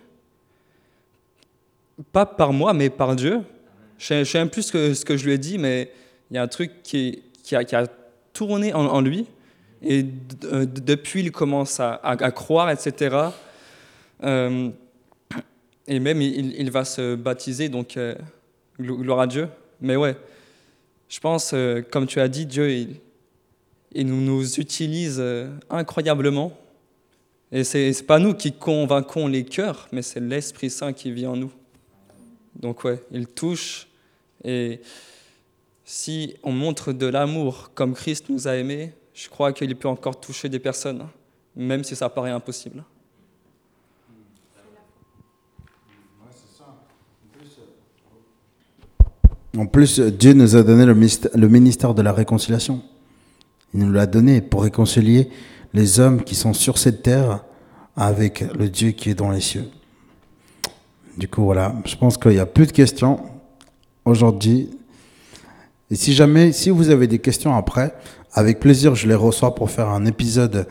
pas par moi, mais par Dieu. Je je sais même plus ce que, je lui ai dit, mais il y a un truc qui, a, tourné en, lui. Et euh, depuis, il commence à, croire, etc. Euh, et même, il, va se baptiser, donc euh, glo- gloire à Dieu. Mais ouais, je pense, comme tu as dit, Dieu, il, il nous, nous utilise euh, incroyablement. Et c'est n'est pas nous qui convainquons les cœurs, mais c'est l'Esprit Saint qui vit en nous. Donc ouais, il touche. Et si on montre de l'amour comme Christ nous a aimés, je crois qu'il peut encore toucher des personnes, même si ça paraît impossible. En plus, Dieu nous a donné le ministère de la réconciliation. Il nous l'a donné pour réconcilier les hommes qui sont sur cette terre avec le Dieu qui est dans les cieux. Du coup, voilà, je pense qu'il n'y a plus de questions aujourd'hui. Et si jamais, si vous avez des questions après, avec plaisir, je les reçois pour faire un épisode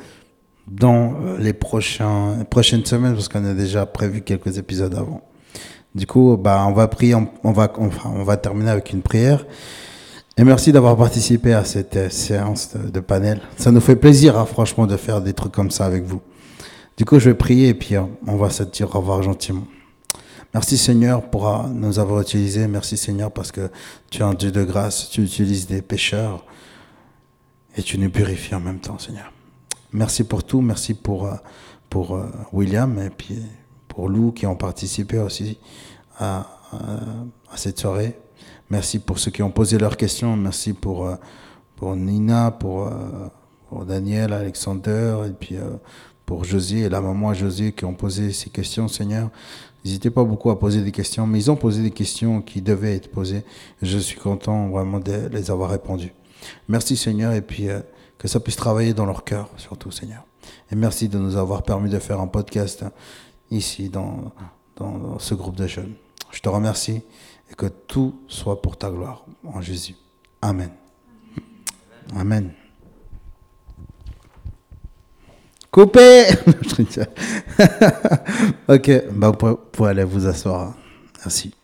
dans euh, les prochaines semaines, parce qu'on a déjà prévu quelques épisodes avant. Du coup, bah, on va prier, on va terminer avec une prière. Et merci d'avoir participé à cette euh, séance de, panel. Ça nous fait plaisir, hein, franchement, de faire des trucs comme ça avec vous. Du coup, je vais prier et puis euh, on va se dire au revoir gentiment. Merci Seigneur pour euh, nous avoir utilisés. Merci Seigneur parce que tu es un Dieu de grâce. Tu utilises des pécheurs et tu nous purifies en même temps, Seigneur. Merci pour tout. Merci pour, pour William et puis pour Lou qui ont participé aussi à, à cette soirée. Merci pour ceux qui ont posé leurs questions. Merci pour, euh, pour Nina, pour, euh, pour Daniel, Alexander, et puis euh, pour José et la maman José qui ont posé ces questions, Seigneur. N'hésitez pas beaucoup à poser des questions, mais ils ont posé des questions qui devaient être posées. Je suis content vraiment de les avoir répondues. Merci Seigneur, et puis que ça puisse travailler dans leur cœur, surtout Seigneur. Et merci de nous avoir permis de faire un podcast ici dans, dans, dans ce groupe de jeunes. Je te remercie et que tout soit pour ta gloire en Jésus. Amen. Amen. Coupé Ok, bah, vous pouvez- aller vous asseoir. Merci.